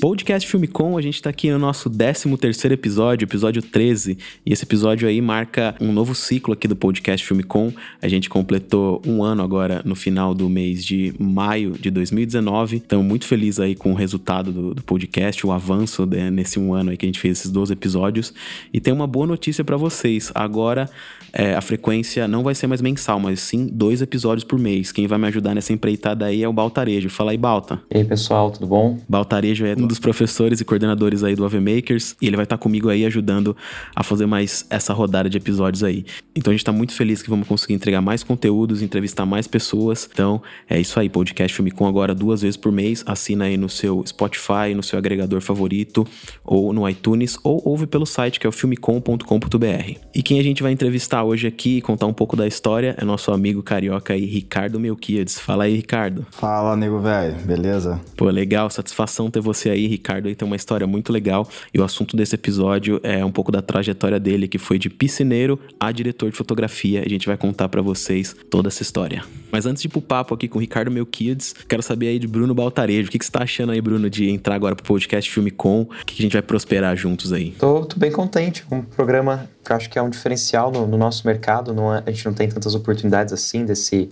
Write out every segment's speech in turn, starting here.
Podcast Filme Com, a gente está aqui no nosso 13 terceiro episódio, episódio 13, e esse episódio aí marca um novo ciclo aqui do Podcast Filme Com. A gente completou um ano agora no final do mês de maio de 2019. Estamos muito felizes aí com o resultado do, do podcast, o avanço né, nesse um ano aí que a gente fez esses 12 episódios. E tem uma boa notícia para vocês. Agora é, a frequência não vai ser mais mensal, mas sim dois episódios por mês. Quem vai me ajudar nessa empreitada aí é o Baltarejo. Fala aí, Balta. E aí, pessoal, tudo bom? Baltarejo é um dos professores e coordenadores aí do AV Makers e ele vai estar comigo aí ajudando a fazer mais essa rodada de episódios aí. Então a gente tá muito feliz que vamos conseguir entregar mais conteúdos, entrevistar mais pessoas. Então é isso aí, podcast Filme Com agora duas vezes por mês. Assina aí no seu Spotify, no seu agregador favorito ou no iTunes ou ouve pelo site que é o filmecom.com.br. E quem a gente vai entrevistar hoje aqui e contar um pouco da história é nosso amigo carioca aí, Ricardo Melquiades. Fala aí, Ricardo. Fala, nego velho, beleza? Pô, legal, satisfação ter você aí aí, Ricardo, aí tem uma história muito legal. E o assunto desse episódio é um pouco da trajetória dele, que foi de piscineiro a diretor de fotografia. A gente vai contar para vocês toda essa história. Mas antes de ir pro papo aqui com o Ricardo Melquides, quero saber aí de Bruno Baltarejo. O que, que você tá achando aí, Bruno, de entrar agora pro podcast Filme Com? O que, que a gente vai prosperar juntos aí? Tô, tô bem contente com um programa que eu acho que é um diferencial no, no nosso mercado. Não é, a gente não tem tantas oportunidades assim desse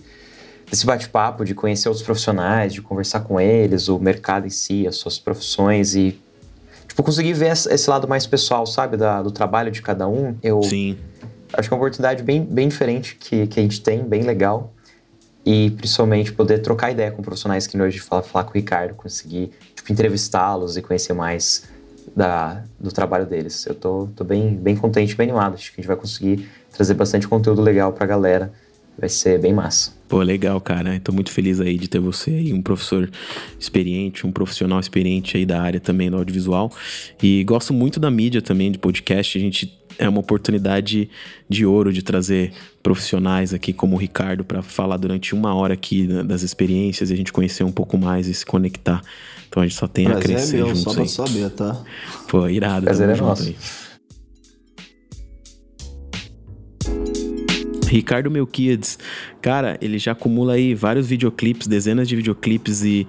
desse bate-papo, de conhecer outros profissionais, de conversar com eles, o mercado em si, as suas profissões e tipo conseguir ver esse lado mais pessoal, sabe, da, do trabalho de cada um. Eu Sim. acho que é uma oportunidade bem, bem diferente que, que a gente tem, bem legal. E principalmente poder trocar ideia com profissionais que hoje fala falar com o Ricardo, conseguir tipo, entrevistá-los e conhecer mais da, do trabalho deles. Eu tô, tô bem, bem contente, bem animado. Acho que a gente vai conseguir trazer bastante conteúdo legal pra galera. Vai ser bem massa. Pô, legal, cara. Estou muito feliz aí de ter você aí, um professor experiente, um profissional experiente aí da área também do audiovisual. E gosto muito da mídia também, de podcast. A gente é uma oportunidade de ouro de trazer profissionais aqui como o Ricardo para falar durante uma hora aqui das experiências e a gente conhecer um pouco mais e se conectar. Então a gente só tem Prazer a crescer é meu, juntos só aí. pra saber, tá? Pô, irado. Prazer é nosso. aí. Ricardo Melquiades, cara, ele já acumula aí vários videoclipes, dezenas de videoclipes e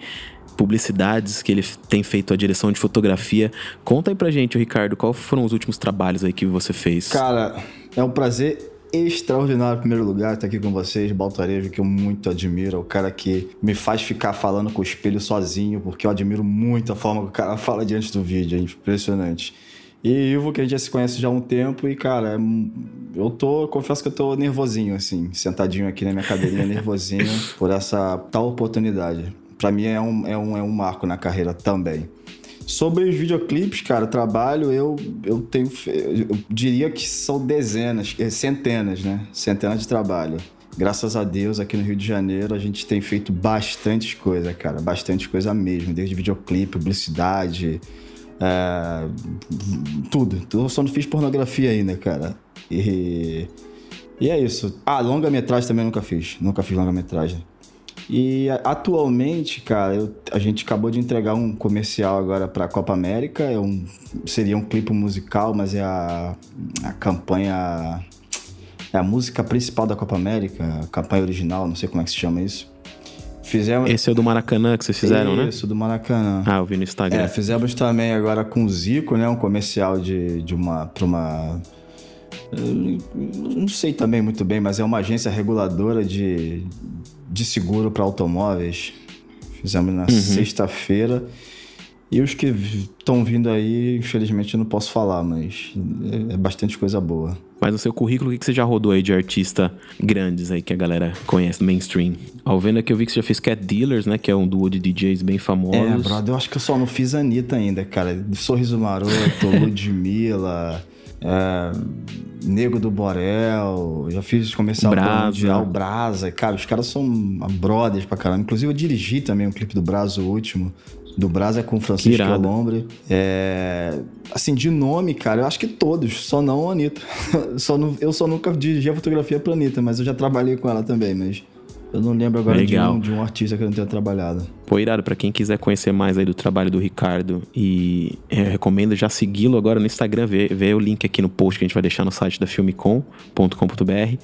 publicidades que ele tem feito a direção de fotografia. Conta aí pra gente, Ricardo, quais foram os últimos trabalhos aí que você fez? Cara, é um prazer extraordinário, em primeiro lugar, estar aqui com vocês, Baltarejo, que eu muito admiro. É o cara que me faz ficar falando com o espelho sozinho, porque eu admiro muito a forma que o cara fala diante do vídeo, é impressionante. E Ivo, que a gente já se conhece já há um tempo, e, cara, é- eu tô, confesso que eu tô nervosinho, assim, sentadinho aqui na minha cadeirinha, nervosinho por essa tal oportunidade. Pra mim é um, é um, é um marco na carreira também. Sobre os videoclipes, cara, trabalho, eu, eu tenho. Eu diria que são dezenas, eh, centenas, né? Centenas de trabalho. Graças a Deus, aqui no Rio de Janeiro, a gente tem feito bastante coisa, cara. Bastante coisa mesmo. Desde videoclipe, publicidade, é, tudo. Eu só não fiz pornografia ainda, cara. E, e é isso. Ah, longa-metragem também nunca fiz. Nunca fiz longa-metragem. E a- atualmente, cara, eu- a gente acabou de entregar um comercial agora pra Copa América. É um, seria um clipe musical, mas é a, a campanha. É a música principal da Copa América, a campanha original, não sei como é que se chama isso. Fizemos. Esse é o do Maracanã que vocês fizeram, né? Isso, do Maracanã. Ah, eu vi no Instagram. É, fizemos também agora com o Zico, né? Um comercial de, de uma. pra uma. Não sei também muito bem, mas é uma agência reguladora de, de seguro para automóveis. Fizemos na sexta-feira. E os que estão vindo aí, infelizmente eu não posso falar, mas é, é bastante coisa boa. Mas no seu currículo, o que você já rodou aí de artista grandes aí que a galera conhece, mainstream? Ao vendo aqui, eu vi que você já fez Cat Dealers, né? Que é um duo de DJs bem famosos. É, brother, eu acho que eu só não fiz Anitta ainda, cara. Sorriso Maroto, Ludmilla, é, Nego do Borel, já fiz comercial Brasa. Mundial, Brasa. Cara, os caras são brothers pra caramba. Inclusive, eu dirigi também um clipe do Brasa, o último. Do Brasa com o Francisco. Alombre. É, assim, de nome, cara, eu acho que todos, só não a Anitta. só não- eu só nunca dirigi a fotografia pra Anitta, mas eu já trabalhei com ela também, mas eu não lembro agora de um, de um artista que eu não tenha trabalhado. Pô, irado, pra quem quiser conhecer mais aí do trabalho do Ricardo e é, recomendo já segui-lo agora no Instagram, vê, vê o link aqui no post que a gente vai deixar no site da filmecom.com.br.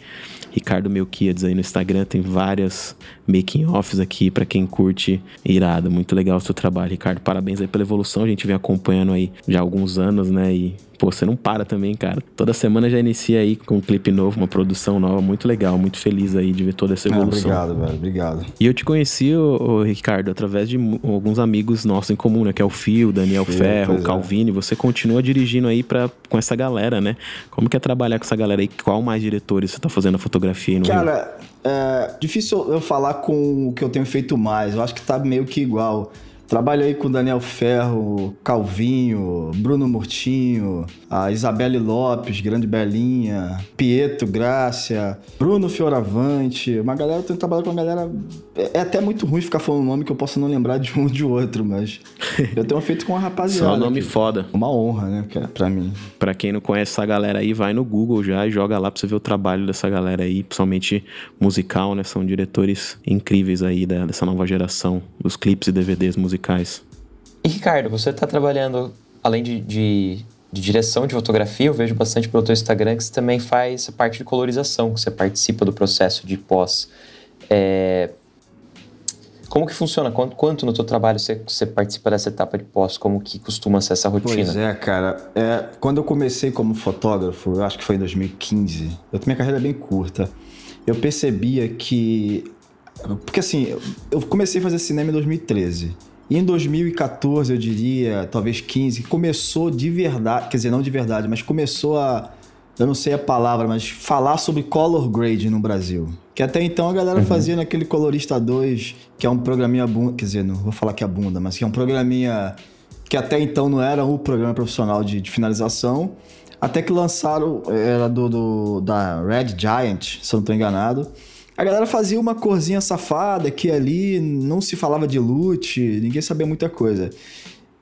Ricardo Melquiades aí no Instagram, tem várias making-offs aqui para quem curte. Irado, muito legal o seu trabalho, Ricardo. Parabéns aí pela evolução, a gente vem acompanhando aí já há alguns anos, né? E Pô, você não para também, cara. Toda semana já inicia aí com um clipe novo, uma produção nova, muito legal, muito feliz aí de ver toda essa ah, evolução. Ah, obrigado, velho, obrigado. E eu te conheci, ô, ô, Ricardo, através de alguns amigos nossos em comum, né? Que é o Fio, Daniel Fio, Ferro, é. Calvini. É. Você continua dirigindo aí pra, com essa galera, né? Como que é trabalhar com essa galera aí? Qual mais diretores você tá fazendo a fotografia aí no Cara, Rio? É difícil eu falar com o que eu tenho feito mais. Eu acho que tá meio que igual. Trabalho aí com Daniel Ferro, Calvinho, Bruno Murtinho, a Isabelle Lopes, Grande Belinha, Pietro Grácia, Bruno Fioravante. Uma galera, eu tenho trabalhado com uma galera. É, é até muito ruim ficar falando nome que eu posso não lembrar de um ou de outro, mas eu tenho feito com uma rapaziada. Só nome aqui. foda. Uma honra, né, cara, pra mim. Pra quem não conhece essa galera aí, vai no Google já e joga lá pra você ver o trabalho dessa galera aí, principalmente musical, né? São diretores incríveis aí dessa nova geração dos clipes e DVDs musicais musicais. E Ricardo, você está trabalhando, além de, de, de, direção de fotografia, eu vejo bastante pelo teu Instagram que você também faz a parte de colorização, que você participa do processo de pós. É... Como que funciona? Quanto, quanto no teu trabalho você, você, participa dessa etapa de pós? Como que costuma ser essa rotina? Pois é, cara. É, quando eu comecei como fotógrafo, eu acho que foi em 2015, eu minha carreira é bem curta, eu percebia que... Porque assim, eu comecei a fazer cinema em 2013. E em 2014, eu diria, talvez 15, começou de verdade, quer dizer, não de verdade, mas começou a, eu não sei a palavra, mas falar sobre color grade no Brasil. Que até então a galera uhum. fazia naquele Colorista 2, que é um programinha bunda, quer dizer, não vou falar que é bunda, mas que é um programinha que até então não era o programa profissional de, de finalização, até que lançaram, era do, do, da Red Giant, se eu não estou enganado, a galera fazia uma corzinha safada aqui ali, não se falava de loot, ninguém sabia muita coisa.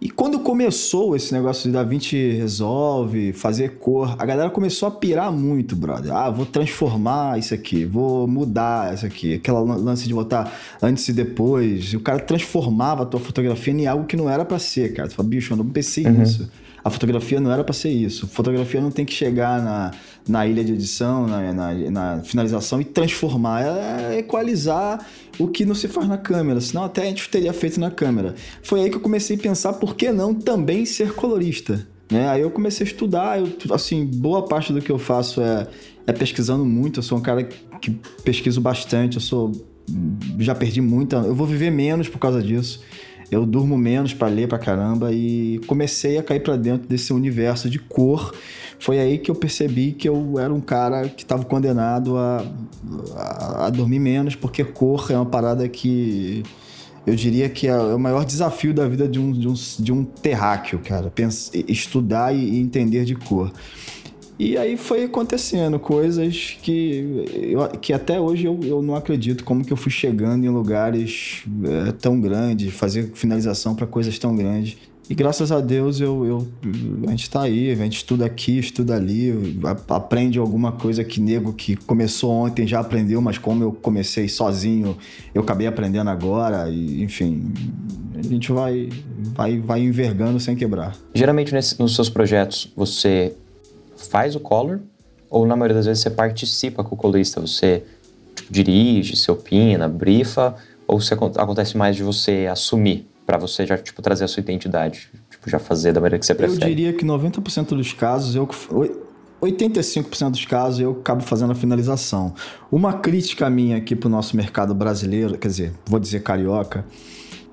E quando começou esse negócio de DaVinci Resolve, fazer cor, a galera começou a pirar muito, brother. Ah, vou transformar isso aqui, vou mudar isso aqui. Aquela lance de botar antes e depois. E o cara transformava a tua fotografia em algo que não era para ser, cara. Tu fala, bicho, eu não pensei uhum. nisso. A fotografia não era para ser isso. A fotografia não tem que chegar na, na ilha de edição, na, na, na finalização e transformar. É equalizar o que não se faz na câmera, senão até a gente teria feito na câmera. Foi aí que eu comecei a pensar por que não também ser colorista. Né? Aí eu comecei a estudar, eu, assim, boa parte do que eu faço é, é pesquisando muito. Eu sou um cara que pesquiso bastante, eu sou. Já perdi muita. Eu vou viver menos por causa disso eu durmo menos para ler pra caramba e comecei a cair para dentro desse universo de cor. Foi aí que eu percebi que eu era um cara que estava condenado a, a, a, dormir menos, porque cor é uma parada que eu diria que é o maior desafio da vida de um, de um, de um terráqueo, cara. Pensa, estudar e entender de cor. E aí foi acontecendo coisas que, eu, que até hoje eu, eu não acredito como que eu fui chegando em lugares é, tão grandes, fazer finalização para coisas tão grandes. E graças a Deus eu, eu, a gente está aí, a gente estuda aqui, estuda ali, aprende alguma coisa que nego que começou ontem já aprendeu, mas como eu comecei sozinho, eu acabei aprendendo agora, e, enfim, a gente vai, vai, vai envergando sem quebrar. Geralmente nesse, nos seus projetos você faz o color, ou na maioria das vezes você participa com o colorista, você dirige, você opina, brifa, ou se acontece mais de você assumir, para você já tipo, trazer a sua identidade, tipo, já fazer da maneira que você prefere? Eu diria que 90% dos casos, eu 85% dos casos eu acabo fazendo a finalização. Uma crítica minha aqui para o nosso mercado brasileiro, quer dizer, vou dizer carioca,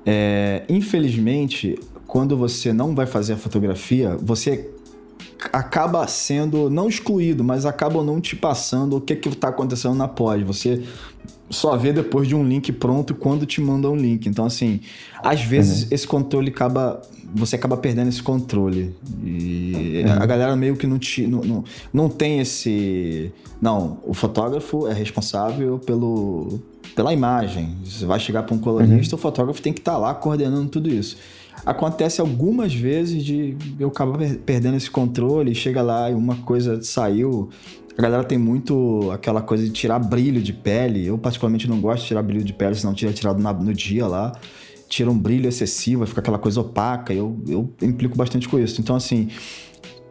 é, infelizmente, quando você não vai fazer a fotografia, você acaba sendo não excluído, mas acaba não te passando o que que está acontecendo na pós. Você só vê depois de um link pronto quando te manda um link. Então, assim, às vezes uhum. esse controle acaba. Você acaba perdendo esse controle. E uhum. a galera meio que não, te, não, não, não tem esse. Não, o fotógrafo é responsável pelo, pela imagem. Você vai chegar para um colorista, uhum. o fotógrafo tem que estar tá lá coordenando tudo isso. Acontece algumas vezes de eu acabar perdendo esse controle, chega lá e uma coisa saiu. A galera tem muito aquela coisa de tirar brilho de pele. Eu, particularmente, não gosto de tirar brilho de pele, senão teria tirado na, no dia lá. tira um brilho excessivo, fica aquela coisa opaca. Eu, eu implico bastante com isso. Então, assim,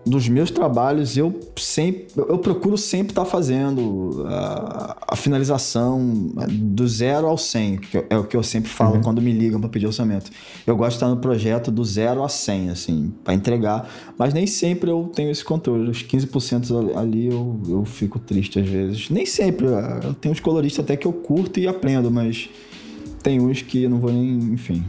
dos meus trabalhos, eu sempre eu procuro sempre estar tá fazendo a, a, finalização do zero ao 100, que é o que eu sempre falo uhum. quando me ligam para pedir orçamento. Eu gosto de estar no projeto do zero a 100, assim, para entregar, mas nem sempre eu tenho esse controle. Os 15% ali eu, eu fico triste às vezes. Nem sempre, eu tenho uns coloristas até que eu curto e aprendo, mas tem uns que eu não vou nem, enfim.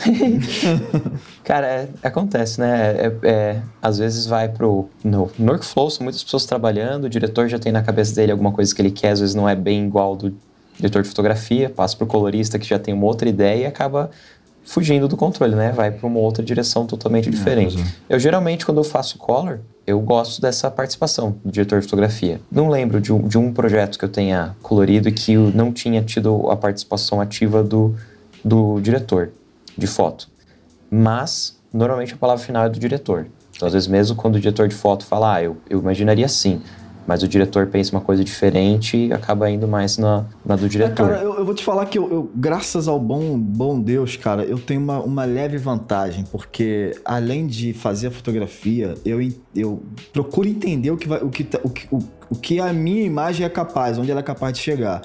Cara, é, acontece, né? É, é, às vezes vai pro. No, no workflow, são muitas pessoas trabalhando, o diretor já tem na cabeça dele alguma coisa que ele quer, às vezes não é bem igual do diretor de fotografia, passa pro colorista que já tem uma outra ideia e acaba fugindo do controle, né? Vai para uma outra direção totalmente é, diferente. É. Eu geralmente, quando eu faço color, eu gosto dessa participação do diretor de fotografia. Não lembro de um, de um projeto que eu tenha colorido e que eu não tinha tido a participação ativa do, do diretor de foto. Mas, normalmente a palavra final é do diretor. Então, às vezes, mesmo quando o diretor de foto fala, ah, eu, eu imaginaria assim, mas o diretor pensa uma coisa diferente e acaba indo mais na, na do diretor. É, cara, eu, eu, vou te falar que eu, eu, graças ao bom, bom Deus, cara, eu tenho uma, uma leve vantagem, porque além de fazer a fotografia, eu, eu procuro entender o que, vai, o, que, tá, o, que, o, o que a minha imagem é capaz, onde ela é capaz de chegar.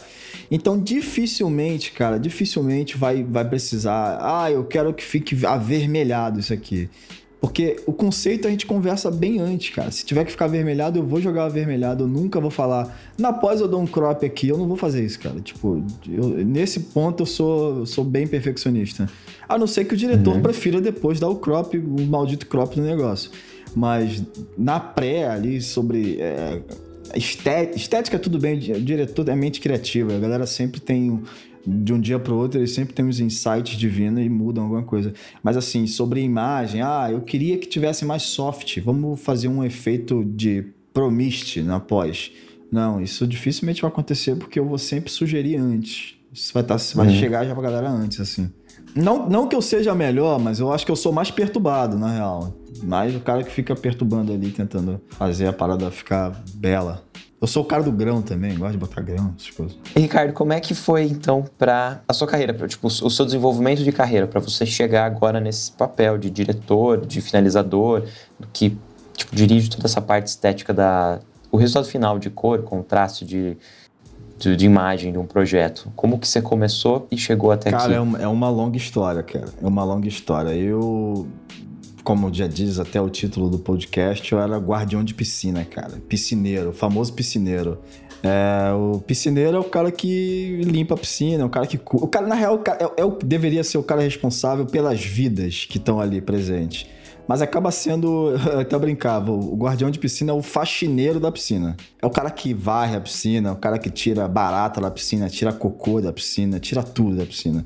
Então, dificilmente, cara, dificilmente vai, vai precisar. Ah, eu quero que fique avermelhado isso aqui. Porque o conceito a gente conversa bem antes, cara. Se tiver que ficar avermelhado, eu vou jogar avermelhado. Eu nunca vou falar. Na pós eu dou um crop aqui, eu não vou fazer isso, cara. Tipo, eu, nesse ponto eu sou, sou bem perfeccionista. A não ser que o diretor uhum. prefira depois dar o crop, o maldito crop no negócio. Mas na pré ali sobre. É, estética, estética tudo bem, o diretor é mente criativa. A galera sempre tem de um dia para o outro, eles sempre têm uns insights divinos e mudam alguma coisa. Mas assim, sobre imagem, ah, eu queria que tivesse mais soft, vamos fazer um efeito de promist na pós. Não, isso dificilmente vai acontecer porque eu vou sempre sugerir antes. Isso vai, tá, vai uhum. chegar já pra galera antes, assim. Não, não que eu seja melhor, mas eu acho que eu sou mais perturbado, na real. Mais o cara que fica perturbando ali, tentando fazer a parada ficar bela. Eu sou o cara do grão também, gosto de botar grão, essas coisas. E, Ricardo, como é que foi então para a sua carreira, pra, tipo, o seu desenvolvimento de carreira, para você chegar agora nesse papel de diretor, de finalizador, que tipo, dirige toda essa parte estética da. O resultado final de cor, contraste de, de, de, imagem de um projeto. Como que você começou e chegou até cara, aqui? Cara, é, uma, é uma longa história, cara. É uma longa história. Eu como já diz até o título do podcast, eu era guardião de piscina, cara. Piscineiro, famoso piscineiro. É, o piscineiro é o cara que limpa a piscina, é o cara que. O cara, na real, é, é o, deveria ser o cara responsável pelas vidas que estão ali presentes. Mas acaba sendo. Eu até brincava, o guardião de piscina é o faxineiro da piscina. É o cara que varre a piscina, é o cara que tira barata da piscina, tira cocô da piscina, tira tudo da piscina.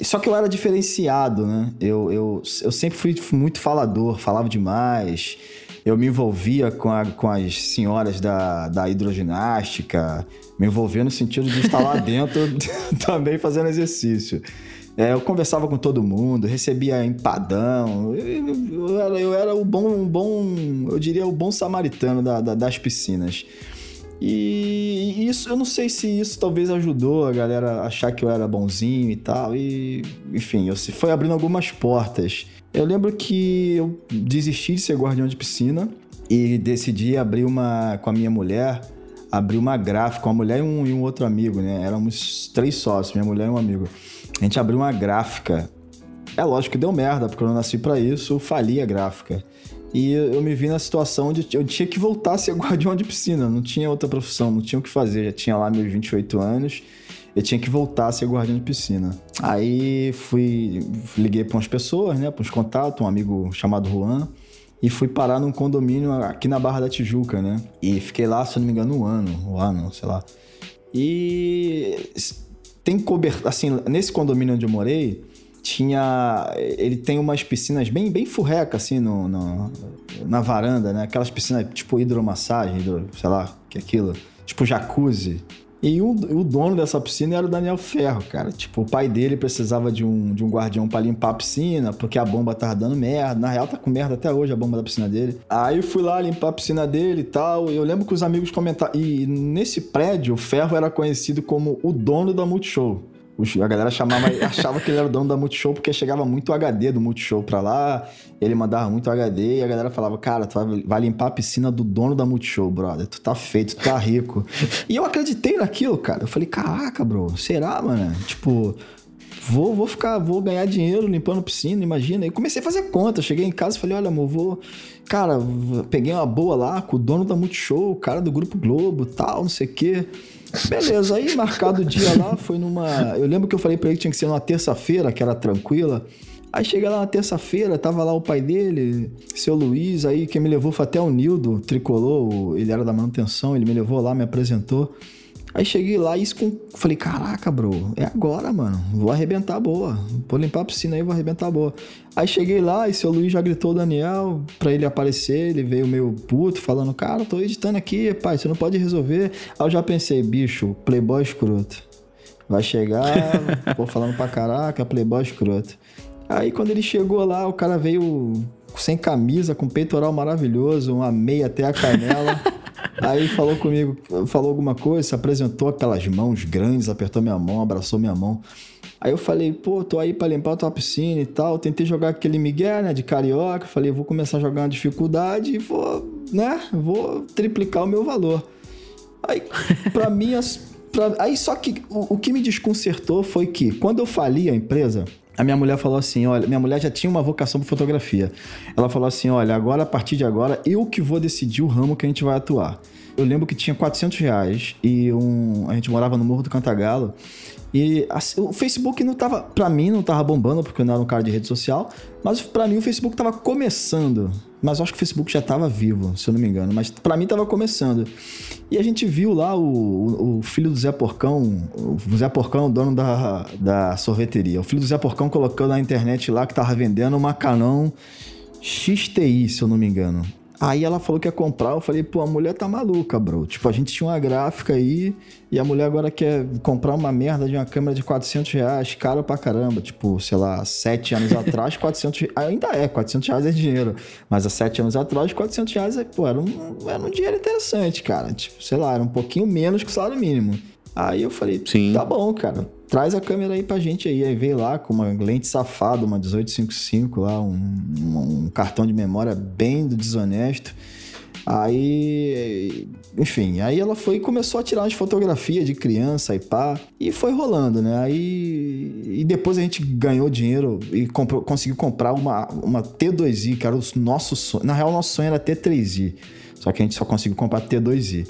Só que eu era diferenciado, né? Eu, eu, eu sempre fui muito falador, falava demais. Eu me envolvia com, a, com as senhoras da, da hidroginástica, me envolvia no sentido de estar lá dentro também fazendo exercício. É, eu conversava com todo mundo, recebia empadão. Eu, eu, era, eu era o bom, bom, eu diria o bom samaritano da, da, das piscinas. E isso, eu não sei se isso talvez ajudou a galera a achar que eu era bonzinho e tal. E, enfim, eu foi abrindo algumas portas. Eu lembro que eu desisti de ser guardião de piscina e decidi abrir uma com a minha mulher, abrir uma gráfica, uma mulher e um, e um outro amigo, né? Éramos três sócios, minha mulher e um amigo. A gente abriu uma gráfica. É lógico que deu merda, porque eu não nasci para isso, fali a gráfica. E eu me vi na situação de eu tinha que voltar a ser guardião de piscina, não tinha outra profissão, não tinha o que fazer, já tinha lá meus 28 anos, eu tinha que voltar a ser guardião de piscina. Aí fui, liguei para umas pessoas, né, para uns contatos, um amigo chamado Juan, e fui parar num condomínio aqui na Barra da Tijuca, né? E fiquei lá, se não me engano, um ano, um ano, sei lá. E tem cobertura, assim, nesse condomínio onde eu morei, tinha. Ele tem umas piscinas bem, bem furreca, assim, no, no, na varanda, né? Aquelas piscinas tipo hidromassagem, hidro, sei lá, que é aquilo. Tipo jacuzzi. E o, o, dono dessa piscina era o Daniel Ferro, cara. Tipo, o pai dele precisava de um, de um guardião para limpar a piscina, porque a bomba tava dando merda. Na real, tá com merda até hoje a bomba da piscina dele. Aí eu fui lá limpar a piscina dele e tal. E eu lembro que os amigos comentaram. E nesse prédio, o Ferro era conhecido como o dono da Multishow. A galera chamava, achava que ele era o dono da Multishow porque chegava muito HD do Multishow pra lá, ele mandava muito HD e a galera falava, cara, tu vai, limpar a piscina do dono da Multishow, brother. Tu tá feito, tu tá rico. e eu acreditei naquilo, cara. Eu falei, caraca, bro, será, mano? Tipo, vou, vou ficar, vou ganhar dinheiro limpando piscina, imagina. E comecei a fazer conta. Cheguei em casa e falei, olha, amor, vou. Cara, peguei uma boa lá com o dono da Multishow, o cara do Grupo Globo, tal, não sei o quê. Beleza, aí marcado o dia lá, foi numa. Eu lembro que eu falei pra ele que tinha que ser numa terça-feira, que era tranquila. Aí cheguei lá na terça-feira, tava lá o pai dele, seu Luiz, aí quem me levou foi até o Nildo, tricolor, ele era da manutenção, ele me levou lá, me apresentou. Aí cheguei lá e com... falei, caraca, bro, é agora, mano. Vou arrebentar boa. Vou limpar a piscina aí, vou arrebentar boa. Aí cheguei lá e seu Luiz já gritou o Daniel pra ele aparecer. Ele veio meio puto, falando, cara, tô editando aqui, pai, você não pode resolver. Aí eu já pensei, bicho, playboy escroto. Vai chegar, pô, falando pra caraca, playboy escroto. Aí quando ele chegou lá, o cara veio sem camisa, com peitoral maravilhoso, uma meia até a canela. Aí falou comigo, falou alguma coisa, se apresentou aquelas mãos grandes, apertou minha mão, abraçou minha mão. Aí eu falei, pô, tô aí pra limpar a tua piscina e tal. Tentei jogar aquele Miguel, né, de carioca. Falei, vou começar a jogar uma dificuldade e vou, né, vou triplicar o meu valor. Aí, pra mim, pra, aí só que o, o que me desconcertou foi que quando eu fali a empresa, a minha mulher falou assim: olha, minha mulher já tinha uma vocação por fotografia. Ela falou assim: olha, agora, a partir de agora, eu que vou decidir o ramo que a gente vai atuar. Eu lembro que tinha 400 reais e um, a gente morava no Morro do Cantagalo. E assim, o Facebook não tava, pra mim, não tava bombando, porque eu não era um cara de rede social, mas para mim o Facebook tava começando. Mas eu acho que o Facebook já tava vivo, se eu não me engano. Mas para mim tava começando. E a gente viu lá o, o, filho do Zé Porcão, o Zé Porcão, o dono da, da sorveteria. O filho do Zé Porcão colocando na internet lá que tava vendendo uma Canon XTI, se eu não me engano. Aí ela falou que ia comprar, eu falei, pô, a mulher tá maluca, bro. Tipo, a gente tinha uma gráfica aí e a mulher agora quer comprar uma merda de uma câmera de 400 reais, caro pra caramba. Tipo, sei lá, sete anos atrás, 400 reais, ainda é, 400 reais é dinheiro. Mas há sete anos atrás, 400 reais, é, pô, era um, era um dinheiro interessante, cara. Tipo, sei lá, era um pouquinho menos que o salário mínimo. Aí eu falei, Sim. tá bom, cara traz a câmera aí pra gente aí. Aí veio lá com uma lente safada, uma 1855 lá, um, um cartão de memória bem do desonesto. Aí, enfim, aí ela foi e começou a tirar umas fotografias de criança e pá, e foi rolando, né? Aí, e depois a gente ganhou dinheiro e comprou, conseguiu comprar uma, uma T2i, que era o nosso sonho. Na real, nosso sonho era T3i, só que a gente só conseguiu comprar T2i.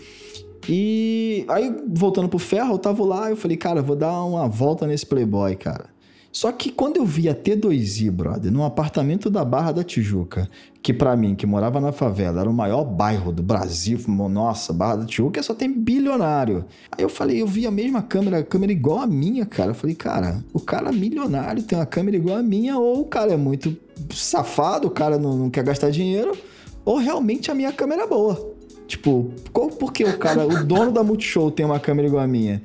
E aí, voltando pro ferro, eu tava lá, eu falei, cara, vou dar uma volta nesse Playboy, cara. Só que quando eu vi a T2i, brother, num apartamento da Barra da Tijuca, que para mim, que morava na favela, era o maior bairro do Brasil, nossa, Barra da Tijuca só tem bilionário. Aí eu falei, eu vi a mesma câmera, câmera igual a minha, cara. Eu falei, cara, o cara milionário tem uma câmera igual a minha, ou o cara é muito safado, o cara não, não quer gastar dinheiro, ou realmente a minha câmera é boa. Tipo, qual, por que o cara, o dono da Multishow tem uma câmera igual a minha?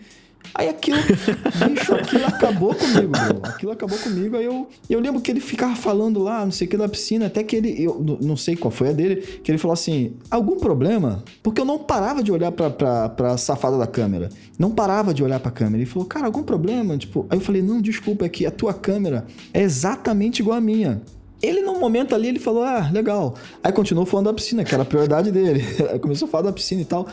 Aí aquilo, bicho, aquilo acabou comigo, bro. Aquilo acabou comigo. Aí eu, eu lembro que ele ficava falando lá, não sei o que, da piscina, até que ele, eu não sei qual foi a dele, que ele falou assim: algum problema? Porque eu não parava de olhar pra, pra, pra safada da câmera. Não parava de olhar pra câmera. Ele falou, cara, algum problema? Tipo, aí eu falei: não, desculpa, é que a tua câmera é exatamente igual a minha. Ele, num momento ali, ele falou, ah, legal. Aí continuou falando da piscina, que era a prioridade dele. Aí começou a falar da piscina e tal.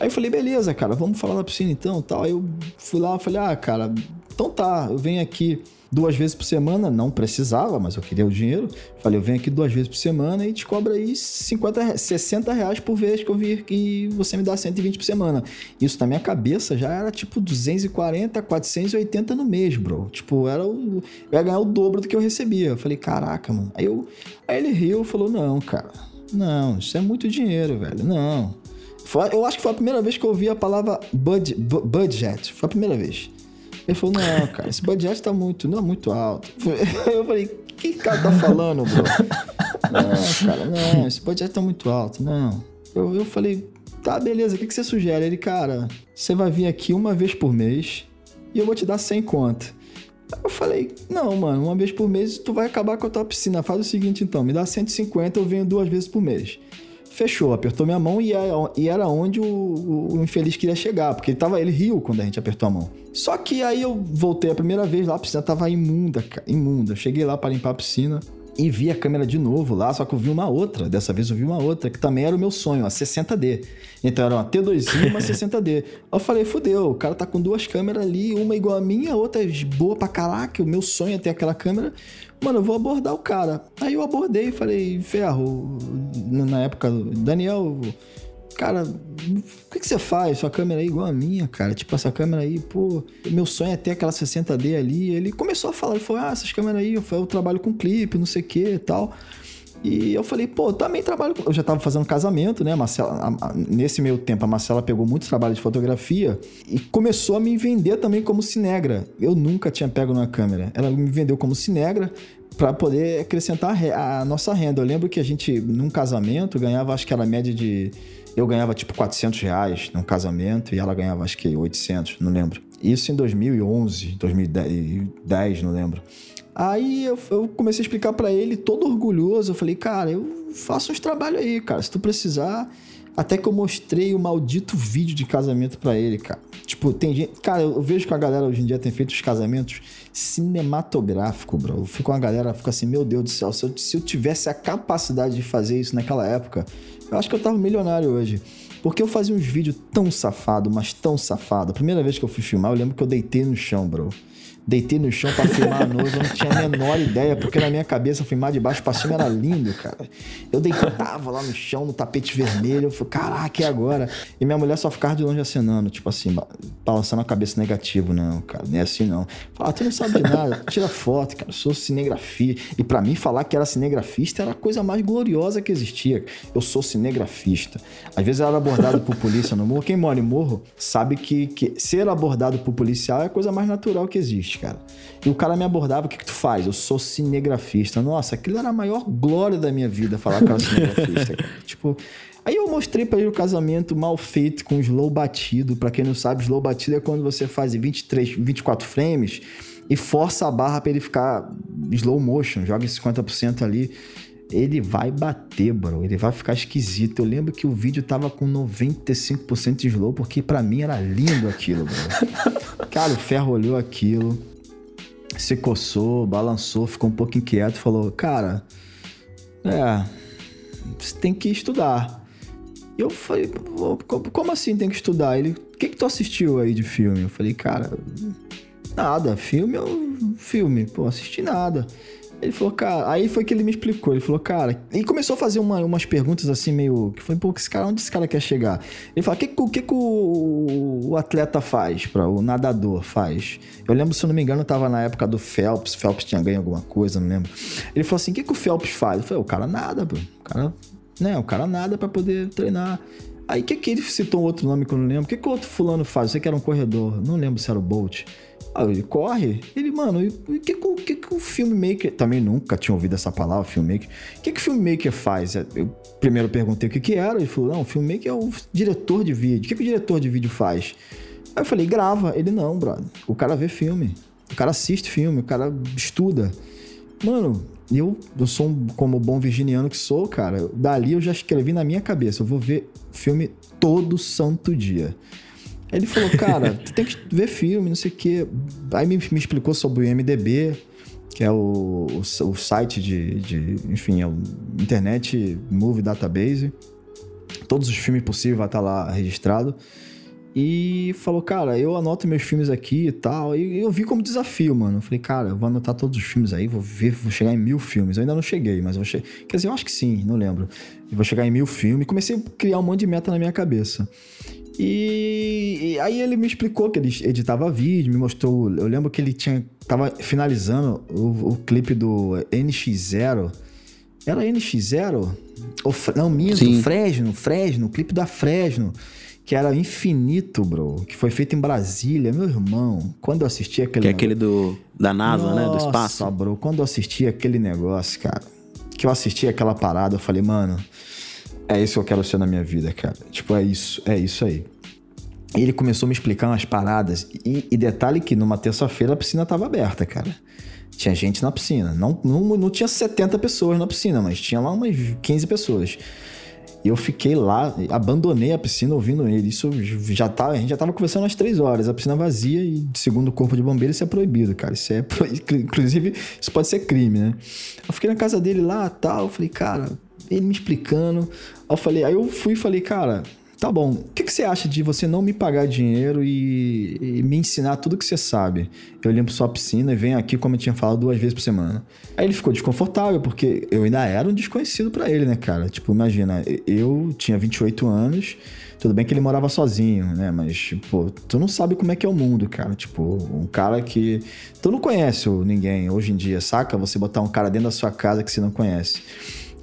Aí eu falei, beleza, cara, vamos falar da piscina então tal. Aí eu fui lá, falei, ah, cara, então tá, eu venho aqui duas vezes por semana, não precisava, mas eu queria o dinheiro. Falei, eu venho aqui duas vezes por semana e te cobro aí 50, 60 reais por vez que eu vir e você me dá 120 por semana. Isso na minha cabeça já era tipo 240, 480 no mês, bro. Tipo, era o, eu ia ganhar o dobro do que eu recebia. Eu falei, caraca, mano. Aí, eu, aí ele riu e falou, não, cara, não, isso é muito dinheiro, velho, não. Foi, eu acho que foi a primeira vez que eu ouvi a palavra bud, budget. Foi a primeira vez. Ele falou, não, cara, esse budget tá muito, não, muito alto. Eu falei, que cara tá falando, bro? Não, cara, não, esse budget tá muito alto, não. Eu, eu falei, tá, beleza, o que, que você sugere? Ele, cara, você vai vir aqui uma vez por mês e eu vou te dar 100 conto. Eu falei, não, mano, uma vez por mês tu vai acabar com a tua piscina. Faz o seguinte então, me dá 150, eu venho duas vezes por mês. Fechou, apertou minha mão e era, e era onde o, o, o, infeliz queria chegar, porque ele, tava, ele riu quando a gente apertou a mão. Só que aí eu voltei a primeira vez lá, a piscina tava imunda, cara, imunda. Eu cheguei lá para limpar a piscina e vi a câmera de novo lá, só que eu vi uma outra. Dessa vez eu vi uma outra, que também era o meu sonho, a 60D. Então era uma T2 e uma 60D. Eu falei, fudeu, o cara tá com duas câmeras ali, uma igual a minha, outra boa pra caraca, o meu sonho é ter aquela câmera. Mano, eu vou abordar o cara. Aí eu abordei e falei, ferro, na época, Daniel, cara, o que, que você faz? Sua câmera é igual a minha, cara. Tipo, essa câmera aí, pô, meu sonho é ter aquela 60D ali. Ele começou a falar, ele falou, ah, essas câmeras aí, eu, eu trabalho com clipe, não sei o que e tal. E eu falei, pô, também trabalho. Eu já tava fazendo casamento, né? A Marcela, a, a, nesse meio tempo, a Marcela pegou muito trabalho de fotografia e começou a me vender também como cinegra. Eu nunca tinha pego numa câmera. Ela me vendeu como cinegra para poder acrescentar a, a nossa renda. Eu lembro que a gente, num casamento, ganhava, acho que era a média de eu ganhava tipo 400 reais num casamento e ela ganhava acho que 800, não lembro. Isso em 2011, 2010, não lembro. Aí eu, eu comecei a explicar para ele, todo orgulhoso. Eu falei, cara, eu faço uns trabalhos aí, cara. Se tu precisar. Até que eu mostrei o maldito vídeo de casamento para ele, cara. Tipo, tem gente. Cara, eu vejo que a galera hoje em dia tem feito os casamentos cinematográfico, bro. Eu fico com a galera, fica assim, meu Deus do céu, se eu, se eu tivesse a capacidade de fazer isso naquela época, eu acho que eu tava milionário hoje. Porque eu fazia uns vídeos tão safado, mas tão safado. A primeira vez que eu fui filmar, eu lembro que eu deitei no chão, bro. Deitei no chão para filmar a noiva, eu não tinha a menor ideia, porque na minha cabeça filmar de baixo pra cima era lindo, cara. Eu deitava lá no chão, no tapete vermelho, eu falei, caraca, e agora? E minha mulher só ficava de longe acenando, tipo assim, balançando a cabeça negativo, não, cara, não é assim não. Fala, tu não sabe de nada, tira foto, cara, eu sou cinegrafia. E para mim, falar que era cinegrafista era a coisa mais gloriosa que existia. Eu sou cinegrafista. Às vezes eu era abordado por polícia no morro. Quem mora em morro sabe que, que ser abordado por policial é a coisa mais natural que existe cara. E o cara me abordava, o que, que tu faz? Eu sou cinegrafista. Nossa, aquilo era a maior glória da minha vida, falar que eu era cinegrafista, cara. Tipo, aí eu mostrei para ele o casamento mal feito, com slow batido. Para quem não sabe, slow batido é quando você faz 23, 24 frames e força a barra para ele ficar slow motion, joga 50% ali ele vai bater, bro. Ele vai ficar esquisito. Eu lembro que o vídeo tava com 95% de slow, porque para mim era lindo aquilo, bro. Cara, o Ferro olhou aquilo, se coçou, balançou, ficou um pouco inquieto, falou: Cara, é, você tem que estudar. Eu falei: Como assim tem que estudar? Ele: O que, que tu assistiu aí de filme? Eu falei: Cara, nada. Filme um filme. Pô, assisti nada. Ele falou, cara. Aí foi que ele me explicou. Ele falou, cara. E começou a fazer uma, umas perguntas assim, meio. Que foi, pô, esse cara, onde esse cara quer chegar? Ele falou, o que, que, o, o, atleta faz, pra, o nadador faz? Eu lembro, se eu não me engano, eu tava na época do Phelps. Phelps tinha ganho alguma coisa, não lembro. Ele falou assim: o que, que o Phelps faz? Eu falei, o cara nada, pô. O cara. Né, o cara nada pra poder treinar. Aí o que, que ele citou um outro nome que eu não lembro? O que, que o outro fulano faz? Eu sei que era um corredor. Não lembro se era o Bolt. Ah, ele corre. Ele, mano, o que, que, que, o filmmaker. Também nunca tinha ouvido essa palavra, filmmaker. O que, que o filmmaker faz? Eu primeiro perguntei o que, que era. Ele falou: não, o filmmaker é o diretor de vídeo. O que, que o diretor de vídeo faz? Aí eu falei: grava. Ele, não, brother. O cara vê filme. O cara assiste filme. O cara estuda. Mano, eu, eu sou um, como bom virginiano que sou, cara. Dali eu já escrevi na minha cabeça: eu vou ver filme todo santo dia. Aí ele falou, cara, tu tem que ver filme, não sei o quê. Aí me, me explicou sobre o IMDB, que é o, o, o site de, de, enfim, é o Internet Movie Database. Todos os filmes possíveis vai estar lá registrado. E falou, cara, eu anoto meus filmes aqui e tal. E eu vi como desafio, mano. Falei, cara, eu vou anotar todos os filmes aí, vou ver, vou chegar em mil filmes. Eu ainda não cheguei, mas vou chegar. Quer dizer, eu acho que sim, não lembro. Eu vou chegar em mil filmes. Comecei a criar um monte de meta na minha cabeça. E, e, aí ele me explicou que ele editava vídeo, me mostrou. Eu lembro que ele tinha tava finalizando o, o clipe do NX0. Era NX0? Ou, não, minto, Sim. Fresno, Fresno, o clipe da Fresno, que era Infinito, bro, que foi feito em Brasília, meu irmão. Quando eu assisti aquele. Que é aquele do, da NASA, Nossa, né? Do espaço. Nossa, bro, quando eu assisti aquele negócio, cara, que eu assisti aquela parada, eu falei, mano é isso que eu quero ser na minha vida, cara. Tipo, é isso, é isso aí. E ele começou a me explicar umas paradas. E, e detalhe que numa terça-feira a piscina tava aberta, cara. Tinha gente na piscina. Não, não, não tinha 70 pessoas na piscina, mas tinha lá umas 15 pessoas. E eu fiquei lá, abandonei a piscina ouvindo ele. Isso já tá, a gente já tava conversando às três horas, a piscina vazia e segundo o corpo de bombeiro isso é proibido, cara. Isso é, pro... inclusive, isso pode ser crime, né? Eu fiquei na casa dele lá, tal, eu falei, cara, ele me explicando. Eu falei, aí eu fui e falei, cara, Tá bom, o que, que, você acha de você não me pagar dinheiro e, e, me ensinar tudo que você sabe? Eu limpo sua piscina e venho aqui, como eu tinha falado, duas vezes por semana. Aí ele ficou desconfortável, porque eu ainda era um desconhecido para ele, né, cara? Tipo, imagina, eu tinha 28 anos, tudo bem que ele morava sozinho, né? Mas, tipo, tu não sabe como é que é o mundo, cara. Tipo, um cara que. Tu não conhece ninguém hoje em dia, saca? Você botar um cara dentro da sua casa que você não conhece.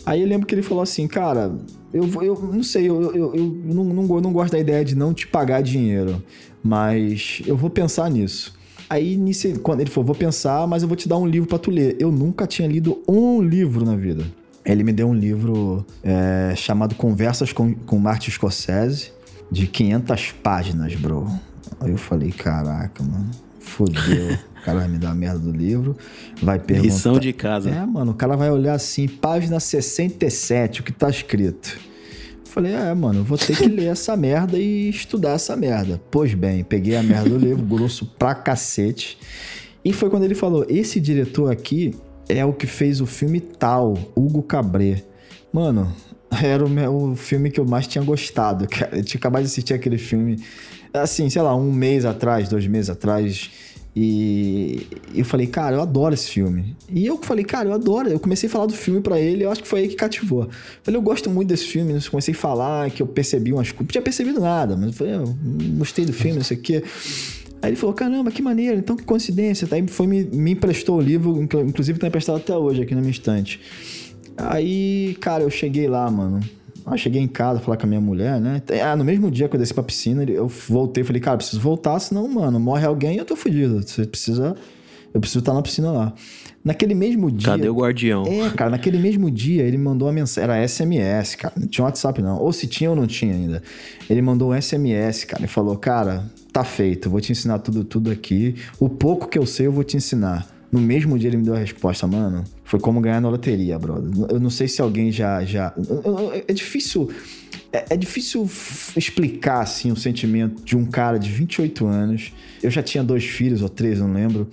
Aí eu lembro que ele falou assim, cara, eu, eu não sei, eu, eu, eu não, não, não gosto da ideia de não te pagar dinheiro, mas eu vou pensar nisso. Aí, quando ele falou, vou pensar, mas eu vou te dar um livro para tu ler. Eu nunca tinha lido um livro na vida. Ele me deu um livro é, chamado Conversas com, com Martin Scorsese, de 500 páginas, bro. Aí eu falei, caraca, mano, fodeu. O cara vai me dar a merda do livro, vai perguntar... Lição de casa. É, mano, o cara vai olhar assim, página 67, o que tá escrito. Falei, é, mano, vou ter que ler essa merda e estudar essa merda. Pois bem, peguei a merda do livro, grosso pra cacete. E foi quando ele falou: esse diretor aqui é o que fez o filme tal, Hugo Cabré. Mano, era o, meu, o filme que eu mais tinha gostado, cara. Eu tinha acabado de assistir aquele filme, assim, sei lá, um mês atrás, dois meses atrás. E eu falei, cara, eu adoro esse filme. E eu falei, cara, eu adoro. Eu comecei a falar do filme para ele, eu acho que foi aí que cativou. falei, eu gosto muito desse filme. Eu comecei a falar que eu percebi umas coisas. Não tinha percebido nada, mas eu falei, eu gostei do filme, não sei o quê. Aí ele falou, caramba, que maneiro, então que coincidência. Aí foi, me, me emprestou o livro, inclusive tá emprestado até hoje aqui na minha estante. Aí, cara, eu cheguei lá, mano. Aí cheguei em casa, falar com a minha mulher, né? Ah, no mesmo dia que eu desci pra piscina, eu voltei, falei, cara, preciso voltar, senão, mano, morre alguém e eu tô fudido. Você precisa. Eu preciso estar na piscina lá. Naquele mesmo dia. Cadê o guardião? É, cara, naquele mesmo dia ele mandou uma mensagem. Era SMS, cara. Não tinha WhatsApp, não. Ou se tinha ou não tinha ainda. Ele mandou um SMS, cara, e falou: Cara, tá feito, vou te ensinar tudo, tudo aqui. O pouco que eu sei, eu vou te ensinar. No mesmo dia ele me deu a resposta, mano. Foi como ganhar na loteria, brother. Eu não sei se alguém já. já... É difícil. É, é difícil explicar assim o sentimento de um cara de 28 anos. Eu já tinha dois filhos ou três, não lembro.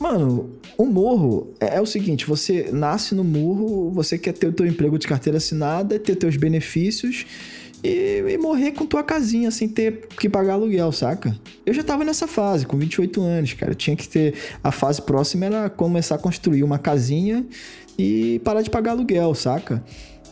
Mano, o morro é, é o seguinte: você nasce no morro, você quer ter o teu emprego de carteira assinada, ter teus benefícios e, e, morrer com tua casinha sem ter que pagar aluguel, saca? Eu já tava nessa fase, com 28 anos, cara. Eu tinha que ter. A fase próxima era começar a construir uma casinha e parar de pagar aluguel, saca?